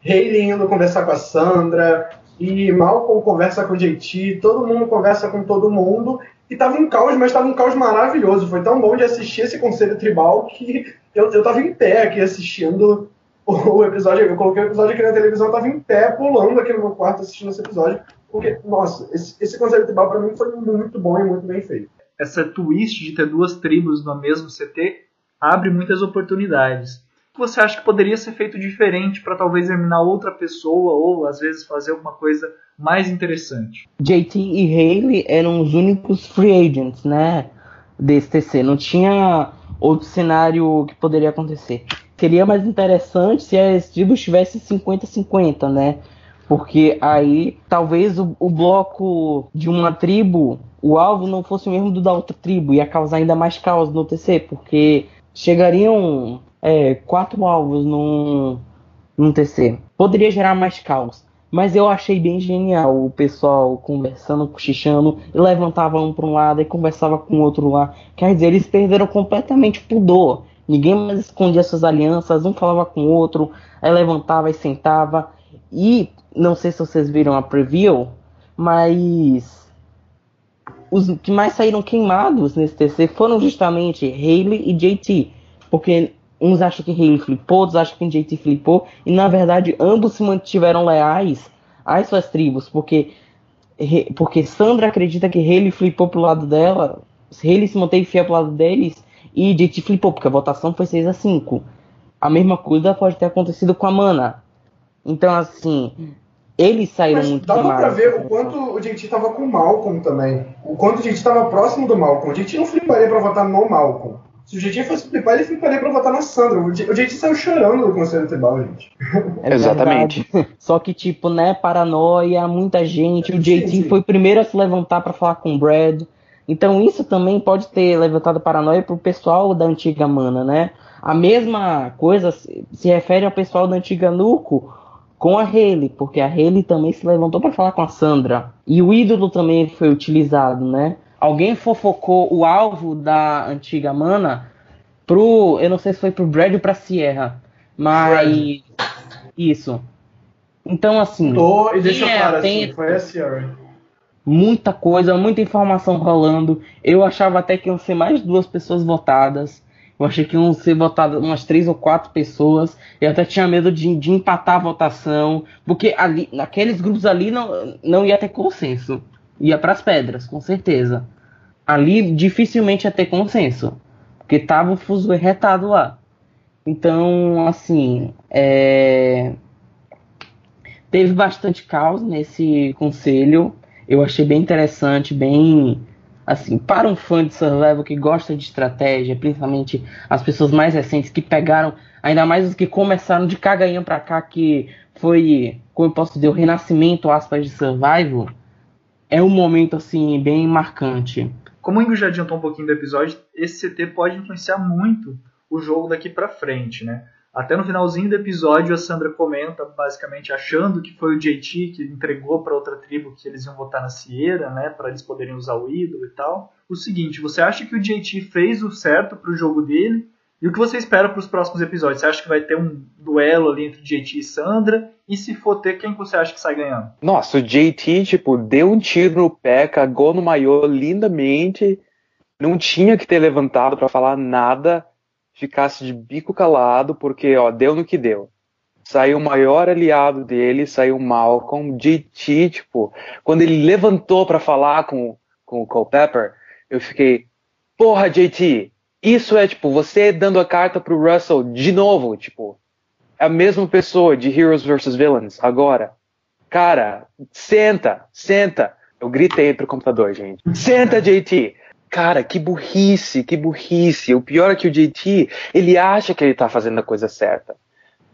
Speaker 2: Hayley indo conversar com a Sandra, e Malcolm conversa com o JT, todo mundo conversa com todo mundo, e tava um caos, mas tava um caos maravilhoso. Foi tão bom de assistir esse conselho tribal que eu, eu tava em pé aqui assistindo o episódio. Eu coloquei o episódio aqui na televisão, tava em pé, pulando aqui no meu quarto assistindo esse episódio, porque, nossa, esse, esse conselho tribal para mim foi muito bom e muito bem feito.
Speaker 1: Essa twist de ter duas tribos no mesmo CT abre muitas oportunidades que você acha que poderia ser feito diferente para talvez eliminar outra pessoa ou às vezes fazer alguma coisa mais interessante?
Speaker 3: JT e Haley eram os únicos free agents, né, desse TC. Não tinha outro cenário que poderia acontecer. Seria mais interessante se as tribos tivessem 50-50, né? Porque aí talvez o, o, bloco de uma tribo, o alvo não fosse o mesmo do da outra tribo, ia causar ainda mais caos no TC, porque chegariam é, quatro alvos num, num TC. Poderia gerar mais caos. Mas eu achei bem genial o pessoal conversando, cochichando, e levantava um para um lado e conversava com o outro lá. Quer dizer, eles perderam completamente o pudor. Ninguém mais escondia suas alianças, um falava com o outro, aí levantava e sentava. E não sei se vocês viram a preview, mas os que mais saíram queimados nesse TC foram justamente Haley e JT. Porque uns acham que Haley flipou, outros acham que JT flipou, e na verdade ambos se mantiveram leais às suas tribos, porque, porque Sandra acredita que Haley flipou pro lado dela, Haley se manteve fiel pro lado deles, e JT flipou, porque a votação foi 6 a 5 A mesma coisa pode ter acontecido com a Mana. Então, assim, eles saíram
Speaker 2: Mas
Speaker 3: muito
Speaker 2: dava
Speaker 3: mais.
Speaker 2: pra ver o quanto o JT tava com o Malcolm também. O quanto o JT tava próximo do Malcolm. O JT não fliparia pra votar no Malcolm. Se o JT fosse flipar, ele fliparia pra votar na Sandra. O JT, o JT saiu chorando do Conselho Tribal, gente.
Speaker 3: É
Speaker 4: Exatamente.
Speaker 3: Só que, tipo, né, paranoia, muita gente. O JT
Speaker 2: Sim, sim.
Speaker 3: foi o primeiro a se levantar pra falar com o Brad. Então isso também pode ter levantado paranoia pro pessoal da antiga Mana, né? A mesma coisa se se refere ao pessoal da antiga Nuco com a Haley, porque a Haley também se levantou pra falar com a Sandra. E o ídolo também foi utilizado, né? Alguém fofocou o alvo da antiga Mana pro. Eu não sei se foi pro Brad ou pra Sierra. Mas. Isso. Então, assim.
Speaker 2: Tô, e deixa
Speaker 3: é
Speaker 2: claro assim, foi a Sierra.
Speaker 3: muita coisa, muita informação rolando. Eu achava até que iam ser mais duas pessoas votadas. Eu achei que iam ser votadas umas três ou quatro pessoas. Eu até tinha medo de, de empatar a votação. Porque ali, naqueles grupos ali não, não ia ter consenso. Ia pras pedras, com certeza. Ali dificilmente ia ter consenso. Porque tava o fuso retado lá. Então, assim, é... teve bastante caos nesse conselho. Eu achei bem interessante, bem assim, para um fã de survival que gosta de estratégia, principalmente as pessoas mais recentes que pegaram, ainda mais os que começaram de caganhão pra cá, que foi, como eu posso dizer, o renascimento aspas de survival, é um momento assim bem marcante.
Speaker 1: Como o Ingo já adiantou um pouquinho do episódio, esse CT pode influenciar muito o jogo daqui pra frente, né? Até no finalzinho do episódio, a Sandra comenta, basicamente achando que foi o JT que entregou para outra tribo que eles iam votar na Sierra, né, para eles poderem usar o ídolo e tal. O seguinte, você acha que o JT fez o certo pro jogo dele? E o que você espera para os próximos episódios? Você acha que vai ter um duelo ali entre JT e Sandra? E se for ter, quem que você acha que sai ganhando?
Speaker 4: Nossa, o JT, tipo, deu um tiro no pé, cagou no maiô lindamente, não tinha que ter levantado pra falar nada, ficasse de bico calado, porque, ó, deu no que deu. Saiu o maior aliado dele, saiu o Malcolm, JT, tipo, quando ele levantou pra falar com, com o Culpepper, eu fiquei, porra, JT, isso é, tipo, você dando a carta pro Russell de novo, tipo, a mesma pessoa de Heroes vs Villains, agora. Cara, senta, senta. Eu gritei pro computador, gente. Senta, JT. Cara, que burrice, que burrice. O pior é que o JT, ele acha que ele tá fazendo a coisa certa.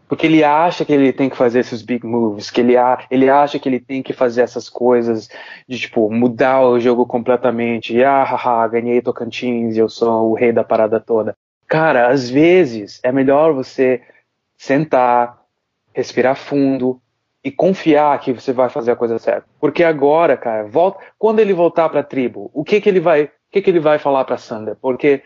Speaker 4: Porque ele acha que ele tem que fazer esses big moves, que ele, a, ele acha que ele tem que fazer essas coisas de, tipo, mudar o jogo completamente. E, ah, haha, ganhei Tocantins, eu sou o rei da parada toda. Cara, às vezes é melhor você sentar, respirar fundo e confiar que você vai fazer a coisa certa. Porque agora, cara, volta, quando ele voltar para a tribo, o que que ele vai, o que que ele vai falar para Sandra? Porque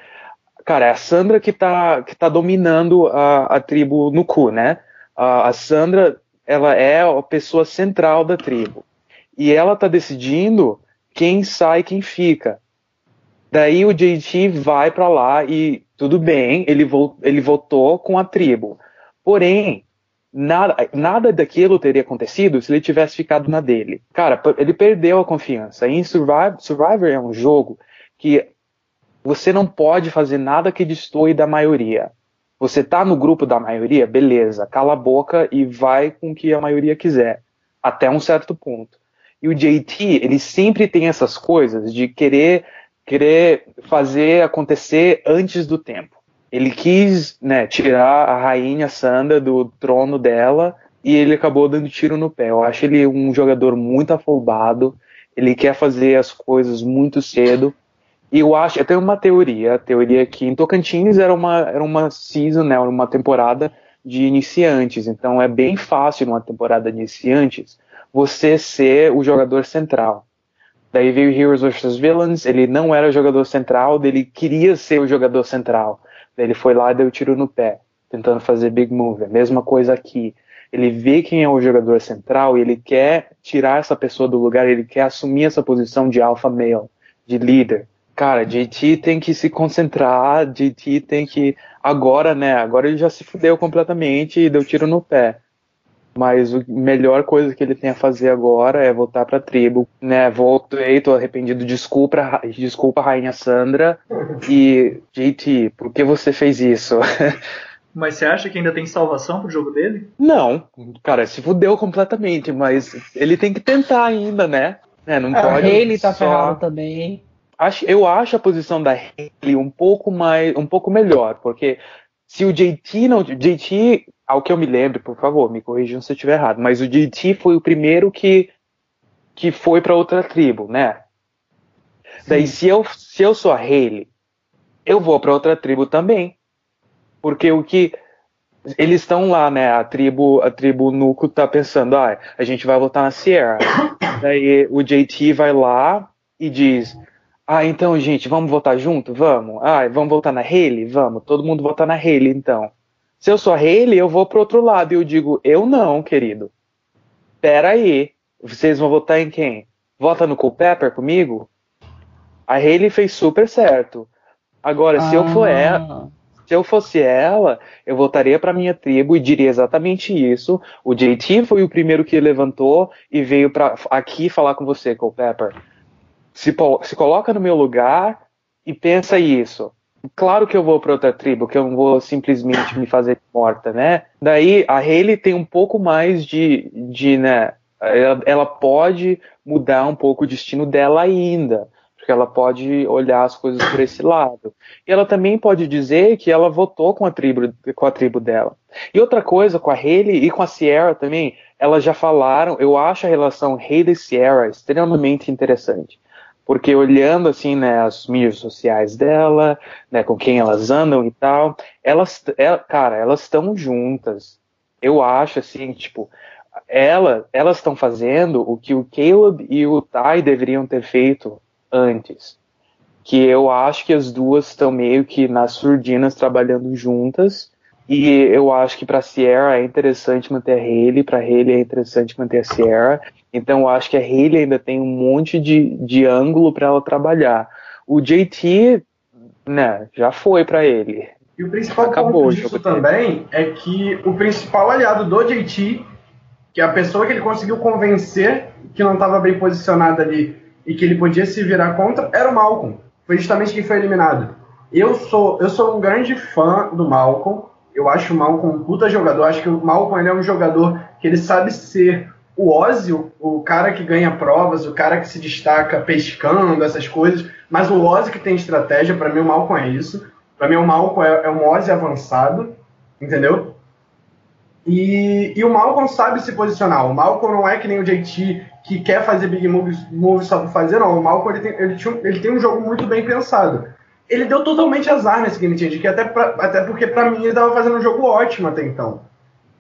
Speaker 4: cara, é a Sandra que tá que tá dominando a, a tribo no cu, né? A, a Sandra, ela é a pessoa central da tribo. E ela tá decidindo quem sai, quem fica. Daí o JT vai para lá e tudo bem, ele, vo, ele votou com a tribo. Porém, nada, nada daquilo teria acontecido se ele tivesse ficado na dele. Cara, ele perdeu a confiança. Em Survivor, Survivor é um jogo que você não pode fazer nada que destoie da maioria. Você tá no grupo da maioria, beleza, cala a boca e vai com o que a maioria quiser, até um certo ponto. E o JT, ele sempre tem essas coisas de querer querer fazer acontecer antes do tempo. Ele quis né, tirar a rainha Sandra do trono dela e ele acabou dando tiro no pé. Eu acho ele um jogador muito afobado, ele quer fazer as coisas muito cedo. E eu acho, eu tenho uma teoria, a teoria que em Tocantins era uma, era uma season, né, uma temporada de iniciantes, então é bem fácil numa temporada de iniciantes você ser o jogador central. Daí veio Heroes vs Villains, ele não era o jogador central, ele queria ser o jogador central. Ele foi lá e deu tiro no pé, tentando fazer big move. A mesma coisa aqui. Ele vê quem é o jogador central e ele quer tirar essa pessoa do lugar, ele quer assumir essa posição de alpha male, de líder. Cara, JT tem que se concentrar, JT tem que. Agora, né? Agora ele já se fudeu completamente e deu tiro no pé. Mas a melhor coisa que ele tem a fazer agora é voltar pra tribo, né? Voltei, tô arrependido, desculpa, desculpa, Rainha Sandra. E, JT, por que você fez isso?
Speaker 1: Mas você acha que ainda tem salvação pro jogo dele?
Speaker 4: Não, cara, se fudeu completamente, mas ele tem que tentar ainda, né? É, não
Speaker 3: é,
Speaker 4: pode.
Speaker 3: Ele tá
Speaker 4: só...
Speaker 3: ferrado também.
Speaker 4: Acho, eu acho a posição da Haley um pouco mais, um pouco melhor, porque se o JT não, JT, ao que eu me lembro, por favor, me corrijam se eu estiver errado, mas o JT foi o primeiro que que foi para outra tribo, né? Sim. Daí se eu se eu sou a Haley, eu vou para outra tribo também. Porque o que eles estão lá, né? A tribo, a tribo Nuco tá pensando, ah, a gente vai votar na Sierra. Daí o JT vai lá e diz, ah, então, gente, vamos votar junto? Vamos. Ah, vamos votar na Haley? Vamos. Todo mundo votar na Haley, então. Se eu sou a Haley, eu vou pro outro lado. E eu digo, eu não, querido. Pera aí. Vocês vão votar em quem? Vota no Culpepper comigo? A Haley fez super certo. Agora, ah. se eu for ela, se eu fosse ela, eu voltaria para minha tribo e diria exatamente isso. O JT foi o primeiro que levantou e veio para aqui falar com você, Culpepper. Se, se coloca no meu lugar e pensa isso. Claro que eu vou para outra tribo, que eu não vou simplesmente me fazer morta, né? Daí a Hayley tem um pouco mais de, de né? Ela, ela pode mudar um pouco o destino dela ainda porque ela pode olhar as coisas por esse lado. E ela também pode dizer que ela votou com a tribo, com a tribo dela. E outra coisa, com a Haley e com a Sierra também, elas já falaram, eu acho a relação Haley e Sierra extremamente interessante. Porque olhando assim, né, as mídias sociais dela, né, com quem elas andam e tal, elas, ela, é, cara, elas estão juntas. Eu acho assim, tipo, ela, elas estão fazendo o que o Caleb e o Ty deveriam ter feito antes. Que eu acho que as duas estão meio que nas surdinas trabalhando juntas. E eu acho que para Sierra é interessante manter a Haley, para Haley é interessante manter a Sierra. Então eu acho que a Haley ainda tem um monte de, de ângulo para ela trabalhar. O JT, né, já foi para ele.
Speaker 2: E o principal Acabou ponto disso também é que o principal aliado do JT, que é a pessoa que ele conseguiu convencer que não estava bem posicionada ali e que ele podia se virar contra era o Malcolm. Foi justamente quem foi eliminado. Eu sou, eu sou um grande fã do Malcolm. Eu acho o Malcolm um puta jogador. Acho que o Malcolm ele é um jogador que ele sabe ser o Ozzy, o, cara que ganha provas, o cara que se destaca pescando, essas coisas. Mas o Ozzy que tem estratégia, para mim o Malcolm é isso. Para mim o Malcolm é, é um Ozzy avançado, entendeu? E, e, o Malcolm sabe se posicionar. O Malcolm não é que nem o JT que quer fazer big moves, moves só pra fazer, não. O Malcolm ele tem, ele, ele tem um jogo muito bem pensado. Ele deu totalmente azar nesse Game Change, que até, pra, até porque para mim ele tava fazendo um jogo ótimo até então.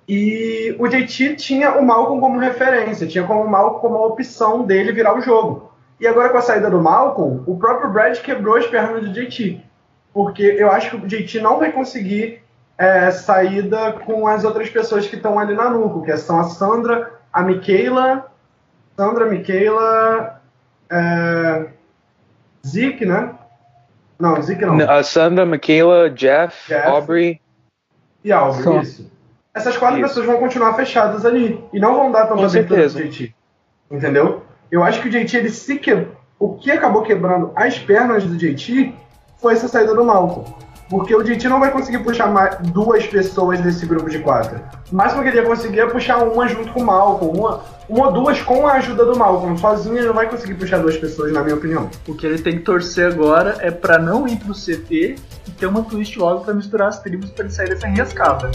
Speaker 2: E o JT tinha o Malcolm como referência, tinha como o Malcolm como a opção dele virar o jogo. E agora com a saída do Malcolm, o próprio Brad quebrou as pernas do JT. Porque eu acho que o JT não vai conseguir é, saída com as outras pessoas que estão ali na Nuco, que são a Sandra, a Michaela Sandra, Michaela, é, Zeke, né? Não, Zeke não.
Speaker 4: A Sandra, Michaela, Jeff, Jeff Aubrey.
Speaker 2: E Aubrey, Só. isso. Essas quatro isso. pessoas vão continuar fechadas ali. E não vão dar tanta abertura pro JT. Entendeu? Eu acho que o JT, ele se que... O que acabou quebrando as pernas do JT foi essa saída do Malcolm. Porque o JT não vai conseguir puxar mais duas pessoas desse grupo de quatro. O máximo que ele ia conseguir é puxar uma junto com o Malcolm, uma, uma ou duas com a ajuda do Malcolm. Sozinho ele não vai conseguir puxar duas pessoas, na minha opinião.
Speaker 1: O que ele tem que torcer agora é para não ir pro CT e ter uma twist logo para misturar as tribos para ele sair dessa enrascada.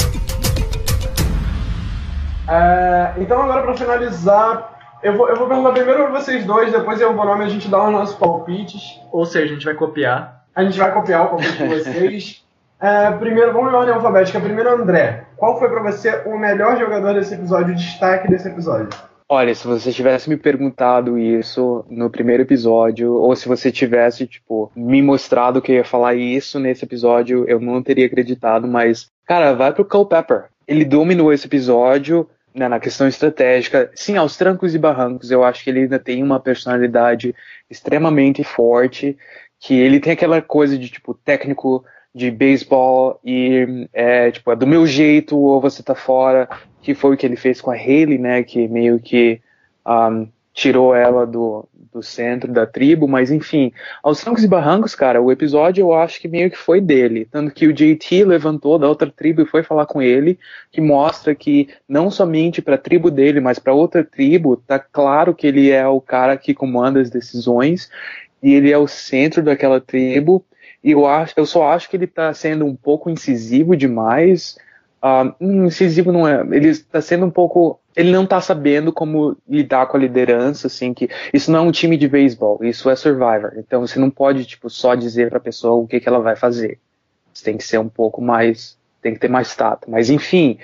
Speaker 2: É, então agora para finalizar, eu vou, eu vou perguntar primeiro para vocês dois, depois eu vou nome a gente dá os nossos palpites.
Speaker 1: Ou seja, a gente vai copiar
Speaker 2: a gente vai copiar o palpite de vocês. É, primeiro, vamos em ordem alfabética. Primeiro, André. Qual foi para você o melhor jogador desse episódio, o destaque desse episódio?
Speaker 4: Olha, se você tivesse me perguntado isso no primeiro episódio, ou se você tivesse, tipo, me mostrado que ia falar isso nesse episódio, eu não teria acreditado, mas, cara, vai pro Culpepper. Ele dominou esse episódio né, na questão estratégica. Sim, aos trancos e barrancos, eu acho que ele ainda tem uma personalidade extremamente forte que ele tem aquela coisa de tipo técnico de beisebol e é tipo é do meu jeito ou você tá fora que foi o que ele fez com a Haley né que meio que um, tirou ela do, do centro da tribo, mas enfim, aos trancos e barrancos, cara, o episódio eu acho que meio que foi dele, tanto que o JT levantou da outra tribo e foi falar com ele, que mostra que não somente para a tribo dele, mas para outra tribo, tá claro que ele é o cara que comanda as decisões e ele é o centro daquela tribo. E eu acho, eu só acho que ele tá sendo um pouco incisivo demais. Uh, incisivo não é, ele está sendo um pouco ele não tá sabendo como lidar com a liderança, assim, que isso não é um time de beisebol, isso é Survivor. Então você não pode, tipo, só dizer pra pessoa o que, que ela vai fazer. Você tem que ser um pouco mais, tem que ter mais tato. Mas enfim,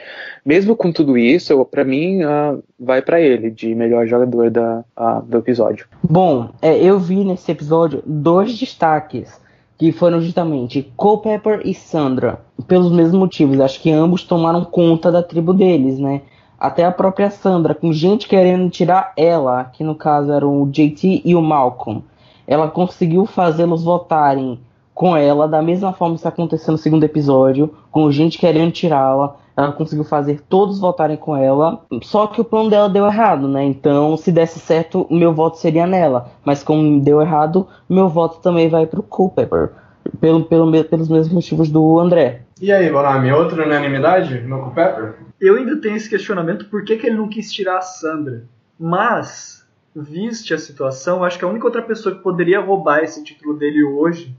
Speaker 4: mesmo com tudo isso, para mim, uh, vai para ele, de melhor jogador da, uh, do episódio.
Speaker 3: Bom, é, eu vi nesse episódio dois destaques que foram justamente Culpepper e Sandra, pelos mesmos motivos. Acho que ambos tomaram conta da tribo deles, né? até a própria Sandra, com gente querendo tirar ela, que no caso eram o JT e o Malcolm. Ela conseguiu fazê-los votarem com ela, da mesma forma que aconteceu no segundo episódio, com gente querendo tirá-la. Ela conseguiu fazer todos votarem com ela, só que o plano dela deu errado, né? Então, se desse certo, o meu voto seria nela. Mas como deu errado, meu voto também vai pro Culpepper, pelo, pelo, pelos mesmos motivos do André.
Speaker 2: E aí, Bonami, outra unanimidade no Culpepper?
Speaker 1: Eu ainda tenho esse questionamento por que, que ele não quis tirar a Sandra. Mas, viste a situação, acho que a única outra pessoa que poderia roubar esse título dele hoje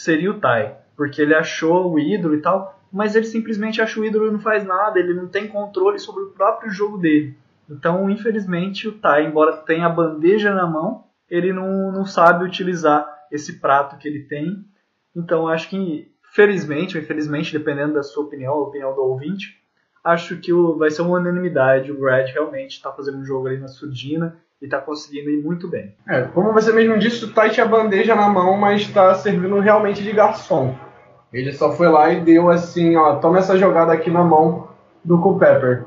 Speaker 1: seria o Tai. Porque ele achou o ídolo e tal, mas ele simplesmente acha o ídolo e não faz nada, ele não tem controle sobre o próprio jogo dele. Então, infelizmente, o Tai, embora tenha a bandeja na mão, ele não, não sabe utilizar esse prato que ele tem. Então, acho que, felizmente ou infelizmente, dependendo da sua opinião, a opinião do ouvinte, acho que vai ser uma unanimidade. O Brad realmente está fazendo um jogo ali na surdina e está conseguindo ir muito bem.
Speaker 2: É, como você mesmo disse, o tinha a bandeja na mão, mas está servindo realmente de garçom. Ele só foi lá e deu assim, ó, toma essa jogada aqui na mão do Culpepper.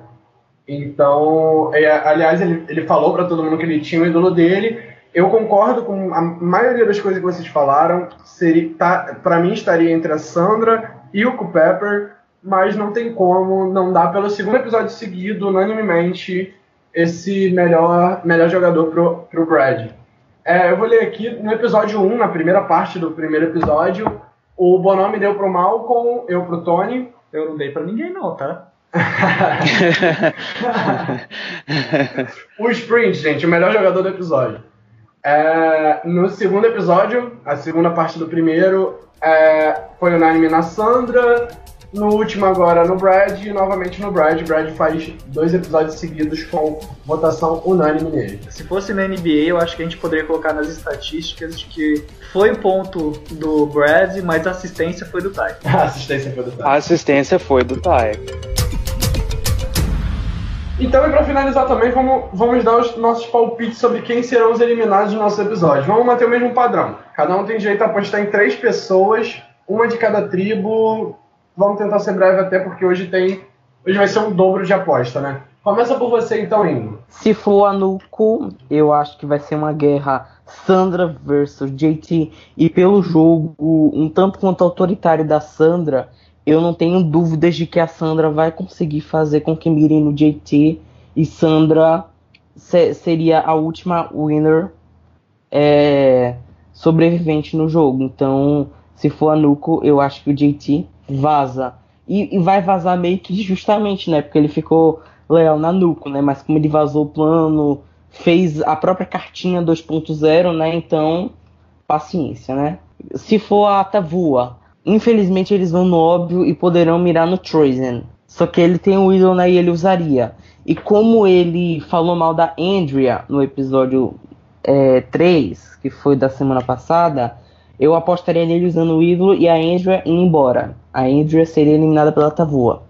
Speaker 2: Então, é, aliás, ele, ele falou para todo mundo que ele tinha o ídolo dele. Eu concordo com a maioria das coisas que vocês falaram. Seria, tá, para mim estaria entre a Sandra e o Culpepper mas não tem como não dar pelo segundo episódio seguido, unanimemente, esse melhor, melhor jogador pro, pro Brad. É, eu vou ler aqui, no episódio 1, na primeira parte do primeiro episódio, o Bonome deu pro Malcolm, eu pro Tony.
Speaker 1: Eu não dei pra ninguém não, tá?
Speaker 2: o Sprint, gente, o melhor jogador do episódio. É, no segundo episódio, a segunda parte do primeiro, é, foi unânime na Sandra, no último agora no Brad e novamente no Brad. Brad faz dois episódios seguidos com votação unânime nele.
Speaker 1: Se fosse na NBA, eu acho que a gente poderia colocar nas estatísticas de que foi o ponto do Brad, mas a assistência foi do Ty.
Speaker 2: A assistência foi do Ty.
Speaker 4: A assistência foi do Ty.
Speaker 2: Então, e para finalizar também, vamos, vamos dar os nossos palpites sobre quem serão os eliminados do nosso episódio. Vamos manter o mesmo padrão. Cada um tem direito a apostar em três pessoas, uma de cada tribo, Vamos tentar ser breve até porque hoje tem. Hoje vai ser um dobro de aposta, né? Começa por você então, Ingo.
Speaker 3: Se for a Nuco, eu acho que vai ser uma guerra Sandra versus JT. E pelo jogo, um tanto quanto autoritário da Sandra, eu não tenho dúvidas de que a Sandra vai conseguir fazer com que mirem no JT. E Sandra se, seria a última winner é, sobrevivente no jogo. Então, se for a Nuco, eu acho que o JT vaza. E, e, vai vazar meio que justamente, né? Porque ele ficou leal na Nuco, né? Mas como ele vazou o plano, fez a própria cartinha 2.0, né? Então, paciência, né? Se for a Tavua, infelizmente eles vão no óbvio e poderão mirar no Trozen. Só que ele tem o ídolo, né? E ele usaria. E como ele falou mal da Andrea no episódio é, 3, que foi da semana passada, eu apostaria nele usando o ídolo e a Andrea indo embora. A Andrea seria eliminada pela Tavua.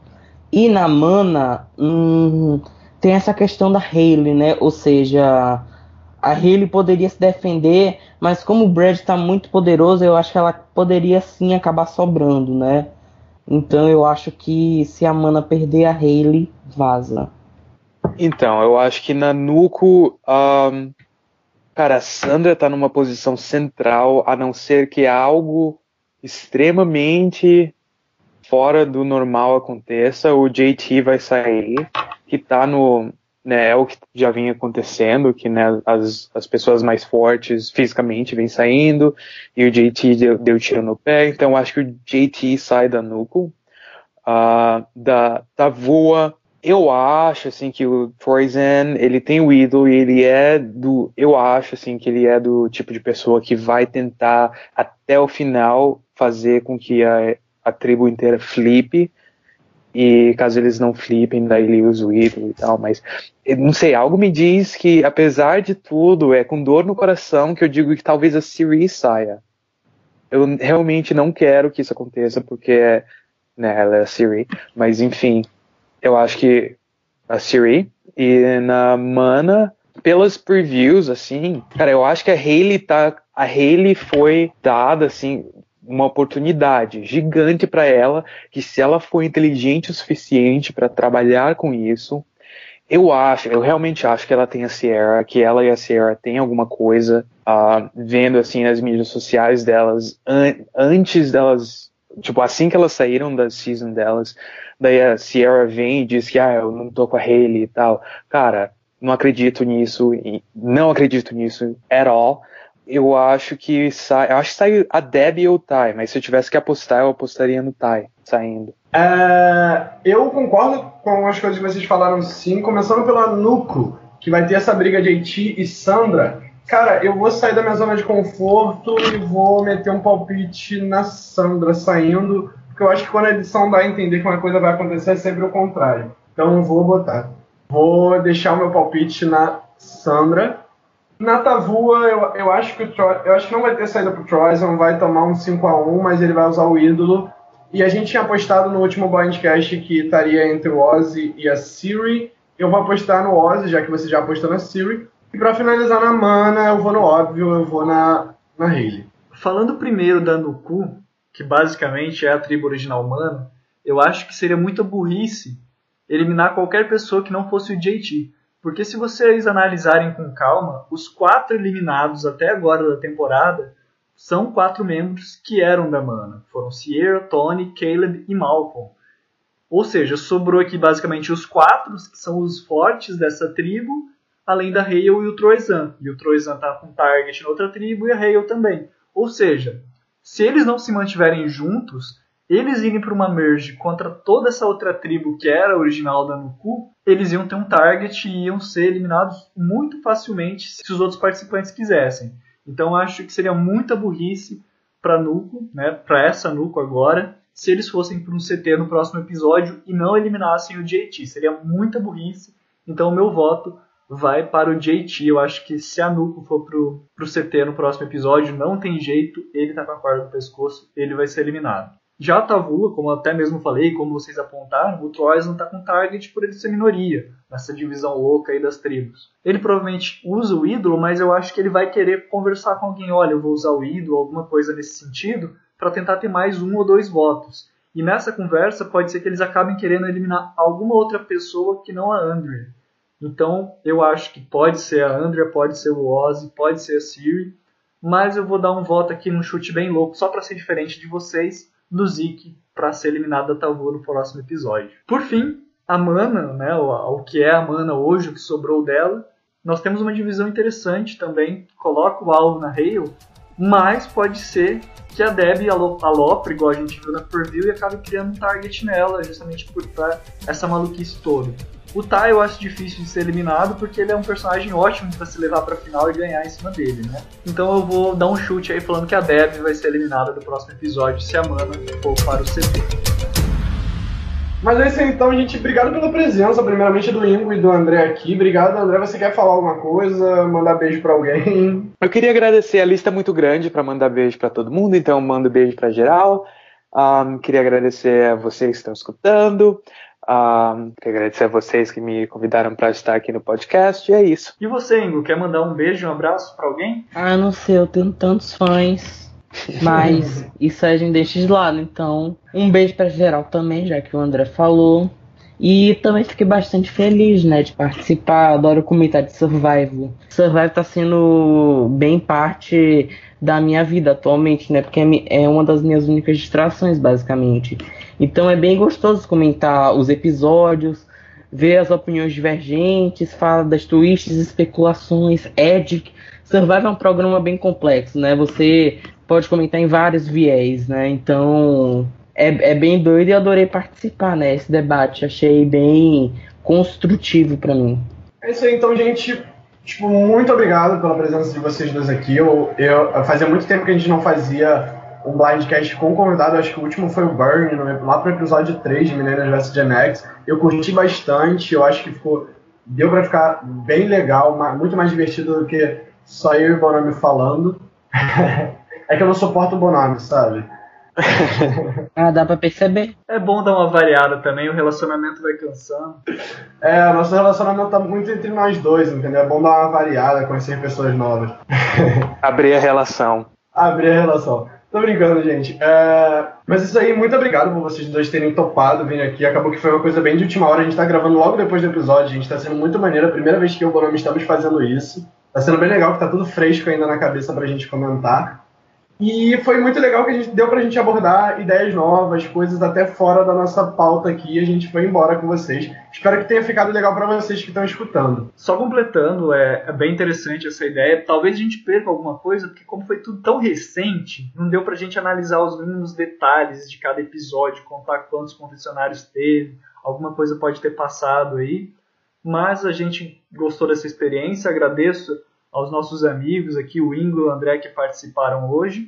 Speaker 3: E na Mana, hum, tem essa questão da Hayley, né? Ou seja, a Hayley poderia se defender, mas como o Brad está muito poderoso, eu acho que ela poderia sim acabar sobrando, né? Então eu acho que se a Mana perder a Hayley, vaza.
Speaker 4: Então, eu acho que na Nuco, um, Cara, a Sandra tá numa posição central, a não ser que algo extremamente fora do normal aconteça, o JT vai sair, que tá no, né, é o que já vinha acontecendo, que né, as, as pessoas mais fortes fisicamente vêm saindo, e o JT deu, deu tiro no pé, então acho que o JT sai da Nuco. Uh, da, da Voa, eu acho, assim, que o Troyzen, ele tem o ídolo e ele é do, eu acho, assim, que ele é do tipo de pessoa que vai tentar até o final fazer com que a, a tribo inteira flipe, e caso eles não flipem, daí ele usa o ídolo e tal, mas não sei, algo me diz que apesar de tudo, é com dor no coração que eu digo que talvez a Siri saia. Eu realmente não quero que isso aconteça porque né, ela é a Siri, mas enfim, eu acho que a Siri e na Mana pelas previews assim, cara, eu acho que a Hayley tá a Hayley foi dada assim uma oportunidade gigante para ela, que se ela for inteligente o suficiente para trabalhar com isso, eu acho, eu realmente acho que ela tem a Sierra, que ela e a Sierra têm alguma coisa, uh, vendo assim nas mídias sociais delas, an antes delas, tipo, assim que elas saíram da season delas, daí a Sierra vem e diz que, ah, eu não tô com a Hayley e tal. Cara, não acredito nisso, não acredito nisso at all eu acho que sai. Eu acho que sai a Deb e o Tai, mas se eu tivesse que apostar, eu apostaria no Tai saindo.
Speaker 2: É, eu concordo com as coisas que vocês falaram sim, começando pela Nuco, que vai ter essa briga de Haiti e Sandra. Cara, eu vou sair da minha zona de conforto e vou meter um palpite na Sandra saindo, porque eu acho que quando a edição dá a entender que uma coisa vai acontecer é sempre o contrário. Então eu vou botar. Vou deixar o meu palpite na Sandra. Na Tavua, eu, eu acho que o Troy, eu acho que não vai ter saída pro Troyson, vai tomar um 5 a 1 mas ele vai usar o ídolo. E a gente tinha apostado no último Blindcast que estaria entre o Ozzy e a Siri. Eu vou apostar no Ozzy, já que você já apostou na Siri. E para finalizar na Mana, eu vou no óbvio, eu vou na, na Hayley.
Speaker 1: Falando primeiro da Nuku, que basicamente é a tribo original humana, eu acho que seria muita burrice eliminar qualquer pessoa que não fosse o JT. Porque se vocês analisarem com calma, os quatro eliminados até agora da temporada são quatro membros que eram da Mana. Foram Sierra, Tony, Caleb e Malcolm. Ou seja, sobrou aqui basicamente os quatro, que são os fortes dessa tribo, além da Hale e o Troizan. E o Troizan tá com target na outra tribo e a Hale também. Ou seja, se eles não se mantiverem juntos, eles irem para uma merge contra toda essa outra tribo que era original da Nuku, eles iam ter um target e iam ser eliminados muito facilmente se os outros participantes quisessem. Então acho que seria muita burrice para Nuco, né, para essa Nuco agora, se eles fossem para um CT no próximo episódio e não eliminassem o JT. Seria muita burrice. Então o meu voto vai para o JT. Eu acho que se a Nuco for pro, pro CT no próximo episódio, não tem jeito, ele tá com a corda no pescoço, ele vai ser eliminado. Já a Tavua, como até mesmo falei, como vocês apontaram, o Troyes não está com target por ele ser minoria, nessa divisão louca aí das tribos. Ele provavelmente usa o ídolo, mas eu acho que ele vai querer conversar com alguém, olha, eu vou usar o ídolo, alguma coisa nesse sentido, para tentar ter mais um ou dois votos. E nessa conversa pode ser que eles acabem querendo eliminar alguma outra pessoa que não a Andrea. Então eu acho que pode ser a Andrea, pode ser o Ozzy, pode ser a Siri, mas eu vou dar um voto aqui num chute bem louco, só para ser diferente de vocês do Zeke para ser eliminado da Tavua no próximo episódio. Por fim, a Mana, né, o, que é a Mana hoje, o que sobrou dela, nós temos uma divisão interessante também, coloca o alvo na Hale, mas pode ser que a Deb alopre, igual a gente viu na preview, e acabe criando um target nela, justamente por essa maluquice toda. O Tai eu acho difícil de ser eliminado porque ele é um personagem ótimo para se levar para final e ganhar em cima dele, né? Então eu vou dar um chute aí falando que a Deb vai ser eliminada do próximo episódio se a Mana for para o CT.
Speaker 2: Mas é isso aí, então, gente. Obrigado pela presença, primeiramente do Ingo e do André aqui. Obrigado, André. Você quer falar alguma coisa? Mandar beijo para alguém?
Speaker 4: Eu queria agradecer. A lista é muito grande para mandar beijo para todo mundo, então eu mando beijo para geral. Um, queria agradecer a vocês que estão escutando. Um, queria agradecer a vocês que me convidaram para estar aqui no podcast. E é isso.
Speaker 1: E você, Ingo, quer mandar um beijo, um abraço para alguém?
Speaker 3: Ah, não sei, eu tenho tantos fãs. Mas isso a gente deixa de lado. Então, um beijo para geral também, já que o André falou. E também fiquei bastante feliz, né, de participar. Adoro comentar de Survival. Survival tá sendo bem parte da minha vida atualmente, né, porque é, é uma das minhas únicas distrações, basicamente. Então é bem gostoso comentar os episódios, vê as opiniões divergentes, fala das twists, especulações, edic. Survival é um programa bem complexo, né? Você pode comentar em vários viés, né? Então é, é bem doido e adorei participar, né? Esse debate, achei bem construtivo para mim.
Speaker 2: É isso aí, então, gente. Tipo, muito obrigado pela presença de vocês dois aqui. Eu, eu fazia muito tempo que a gente não fazia um blindcast com convidado. Acho que o último foi o Burn, lá pro episódio 3 de Millennials vs Gen X. Eu curti bastante. Eu acho que ficou deu para ficar bem legal, muito mais divertido do que só eu e o Bonami falando. é que eu não suporto o Bonami, sabe?
Speaker 3: ah, dá pra perceber.
Speaker 1: É bom dar uma variada também, o relacionamento vai cansando.
Speaker 2: É, o nosso relacionamento tá muito entre nós dois, entendeu? É bom dar uma variada, conhecer pessoas novas.
Speaker 4: Abrir a relação.
Speaker 2: Abrir a relação. Tô brincando, gente. É... Mas isso aí, muito obrigado por vocês dois terem topado vir aqui. Acabou que foi uma coisa bem de última hora. A gente tá gravando logo depois do episódio. A gente tá sendo muito maneiro. A primeira vez que eu e o Bonami estamos fazendo isso. Tá sendo bem legal, que tá tudo fresco ainda na cabeça pra gente comentar. E foi muito legal que a gente deu pra gente abordar ideias novas, coisas até fora da nossa pauta aqui. A gente foi embora com vocês. Espero que tenha ficado legal para vocês que estão escutando.
Speaker 1: Só completando, é, é, bem interessante essa ideia. Talvez a gente perca alguma coisa, porque como foi tudo tão recente, não deu pra gente analisar os mínimos detalhes de cada episódio, contar quantos confessionários teve, alguma coisa pode ter passado aí. Mas a gente gostou dessa experiência, agradeço aos nossos amigos aqui, o Ingo e o André, que participaram hoje.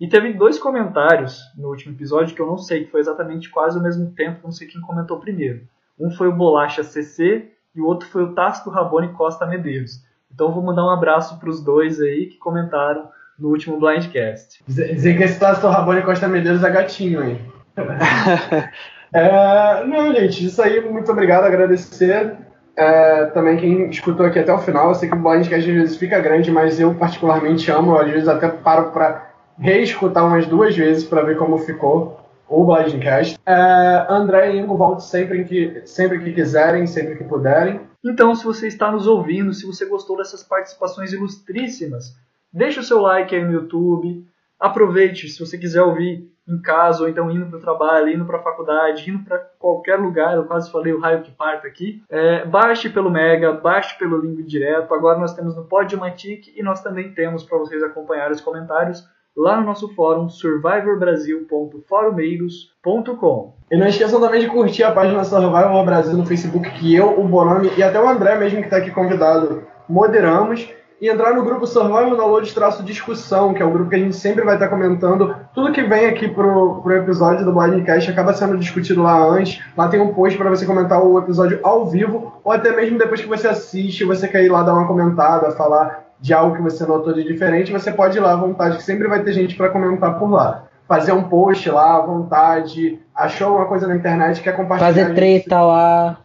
Speaker 1: E teve dois comentários no último episódio que eu não sei, que foi exatamente quase ao mesmo tempo, não sei quem comentou primeiro. Um foi o Bolacha CC e o outro foi o Tácito Rabone Costa Medeiros. Então vou mandar um abraço para os dois aí que comentaram no último Blindcast.
Speaker 2: Dizer que esse Tácito Rabone Costa Medeiros é gatinho, hein? é, não, gente, isso aí, muito obrigado, agradecer. É, também quem escutou aqui até o final, eu sei que o Blindcast às vezes fica grande, mas eu particularmente amo, às vezes até paro para reescutar umas duas vezes para ver como ficou o Blindcast. É, André e Ingo, volte sempre que, sempre que quiserem, sempre que puderem.
Speaker 1: Então, se você está nos ouvindo, se você gostou dessas participações ilustríssimas, deixe o seu like aí no YouTube, aproveite, se você quiser ouvir em casa, ou então indo para o trabalho, indo para a faculdade, indo para qualquer lugar, eu quase falei o raio que parta aqui, é, baixe pelo Mega, baixe pelo link direto, agora nós temos no Podmatic e nós também temos para vocês acompanhar os comentários lá no nosso fórum survivorbrasil.forumeiros.com.
Speaker 2: E não esqueçam também de curtir a página Survivor Brasil no Facebook, que eu, o Bonami e até o André mesmo que está aqui convidado. Moderamos e entrar no grupo Survival Download Traço Discussão, que é o grupo que a gente sempre vai estar comentando. Tudo que vem aqui pro, pro episódio do Blindcast acaba sendo discutido lá antes. Lá tem um post para você comentar o episódio ao vivo, ou até mesmo depois que você assiste, você quer ir lá dar uma comentada, falar de algo que você notou de diferente, você pode ir lá à vontade, que sempre vai ter gente para comentar por lá. Fazer um post lá à vontade, achou uma coisa na internet, quer compartilhar.
Speaker 3: Fazer treta lá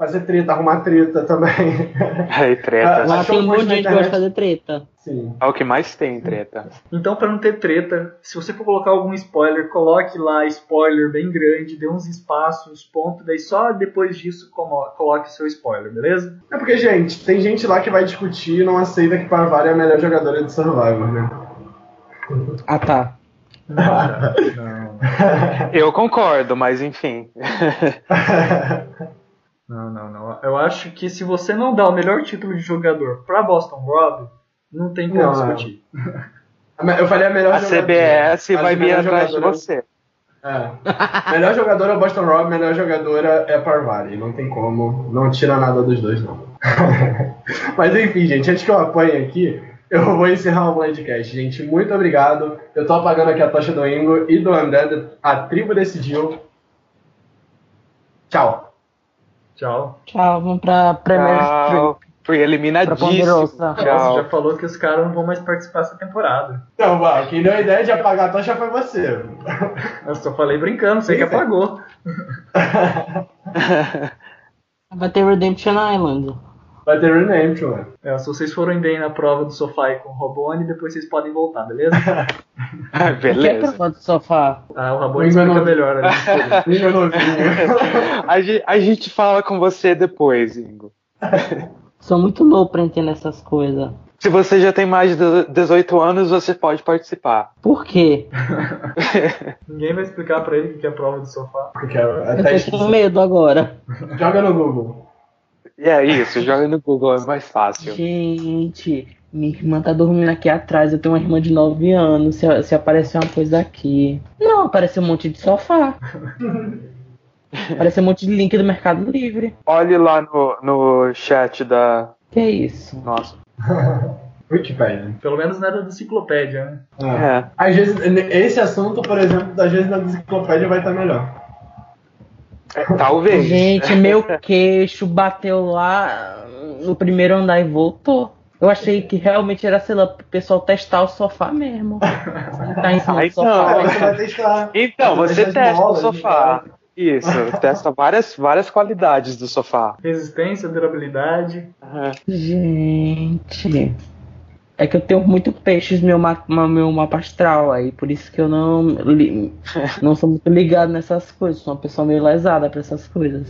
Speaker 2: fazer treta, arrumar treta também.
Speaker 4: Aí, treta.
Speaker 3: Lá tem um monte de gente que gosta de fazer treta.
Speaker 2: Sim.
Speaker 4: É o que mais tem, treta.
Speaker 1: Então, para não ter treta, se você for colocar algum spoiler, coloque lá spoiler bem grande, dê uns espaços, ponto, daí só depois disso coloque o seu spoiler, beleza?
Speaker 2: É porque, gente, tem gente lá que vai discutir e não aceita que Parvara é a melhor jogadora de Survivor, né?
Speaker 3: Ah, tá.
Speaker 4: Não. Eu concordo, mas enfim.
Speaker 1: Não, não, não. Eu acho que se você não dá o melhor título de jogador para Boston Rob, não tem como não, discutir.
Speaker 2: Eu falei a melhor
Speaker 4: a jogadora. CBS vai vir atrás de você.
Speaker 2: É. melhor jogador é Boston Rob, melhor jogadora é Parvari. Não tem como. Não tira nada dos dois, não. Mas enfim, gente, antes que eu apanhe aqui, eu vou encerrar o podcast, gente. Muito obrigado. Eu tô apagando aqui a tocha do Ingo e do André. A tribo decidiu. Tchau.
Speaker 1: Tchau.
Speaker 3: Tchau, vamos pra Premier Tchau.
Speaker 4: Fui eliminadíssimo. Tchau.
Speaker 1: Você já falou que os caras não vão mais participar dessa temporada.
Speaker 2: Então, vai, quem deu a ideia de apagar a tocha foi você.
Speaker 1: Eu só falei brincando, você que apagou.
Speaker 3: Vai ter Redemption Island.
Speaker 2: Vai ter Redemption, mano.
Speaker 1: É, se vocês forem bem na prova do sofá e com o Robone, depois vocês podem voltar, beleza?
Speaker 4: ah, beleza. O que é
Speaker 3: prova do sofá?
Speaker 1: Ah, o Robone explica melhor. Né?
Speaker 4: a, gente, a gente fala com você depois, Ingo.
Speaker 3: Sou muito novo pra entender essas coisas.
Speaker 4: Se você já tem mais de 18 anos, você pode participar.
Speaker 3: Por quê?
Speaker 1: Ninguém vai explicar pra ele o que é prova do sofá.
Speaker 2: Porque é,
Speaker 3: é Eu tô com medo agora.
Speaker 2: Joga no Google.
Speaker 4: E é isso, joga no Google, é mais fácil.
Speaker 3: Gente, minha irmã tá dormindo aqui atrás. Eu tenho uma irmã de 9 anos. Se, se aparecer uma coisa aqui. Não, apareceu um monte de sofá. apareceu um monte de link do Mercado Livre.
Speaker 4: Olhe lá no, no chat da.
Speaker 3: Que é isso?
Speaker 4: Nossa.
Speaker 2: Wikipedia.
Speaker 1: Pelo menos nada da enciclopédia, né?
Speaker 2: É.
Speaker 4: É.
Speaker 2: Às vezes, esse assunto, por exemplo, às vezes na enciclopédia vai estar melhor.
Speaker 4: Talvez.
Speaker 3: Gente, meu queixo bateu lá no primeiro andar e voltou. Eu achei que realmente era, sei lá, pro pessoal testar o sofá mesmo. Tá em cima do sofá.
Speaker 2: você vai testar.
Speaker 4: Então, você testa o sofá. Isso, testa várias, várias qualidades do sofá.
Speaker 1: Resistência, durabilidade.
Speaker 4: Aham.
Speaker 3: Gente. É que eu tenho muito peixes no meu, ma- meu mapa astral aí, por isso que eu não, não sou muito ligado nessas coisas. Sou uma pessoa meio lesada pra essas coisas.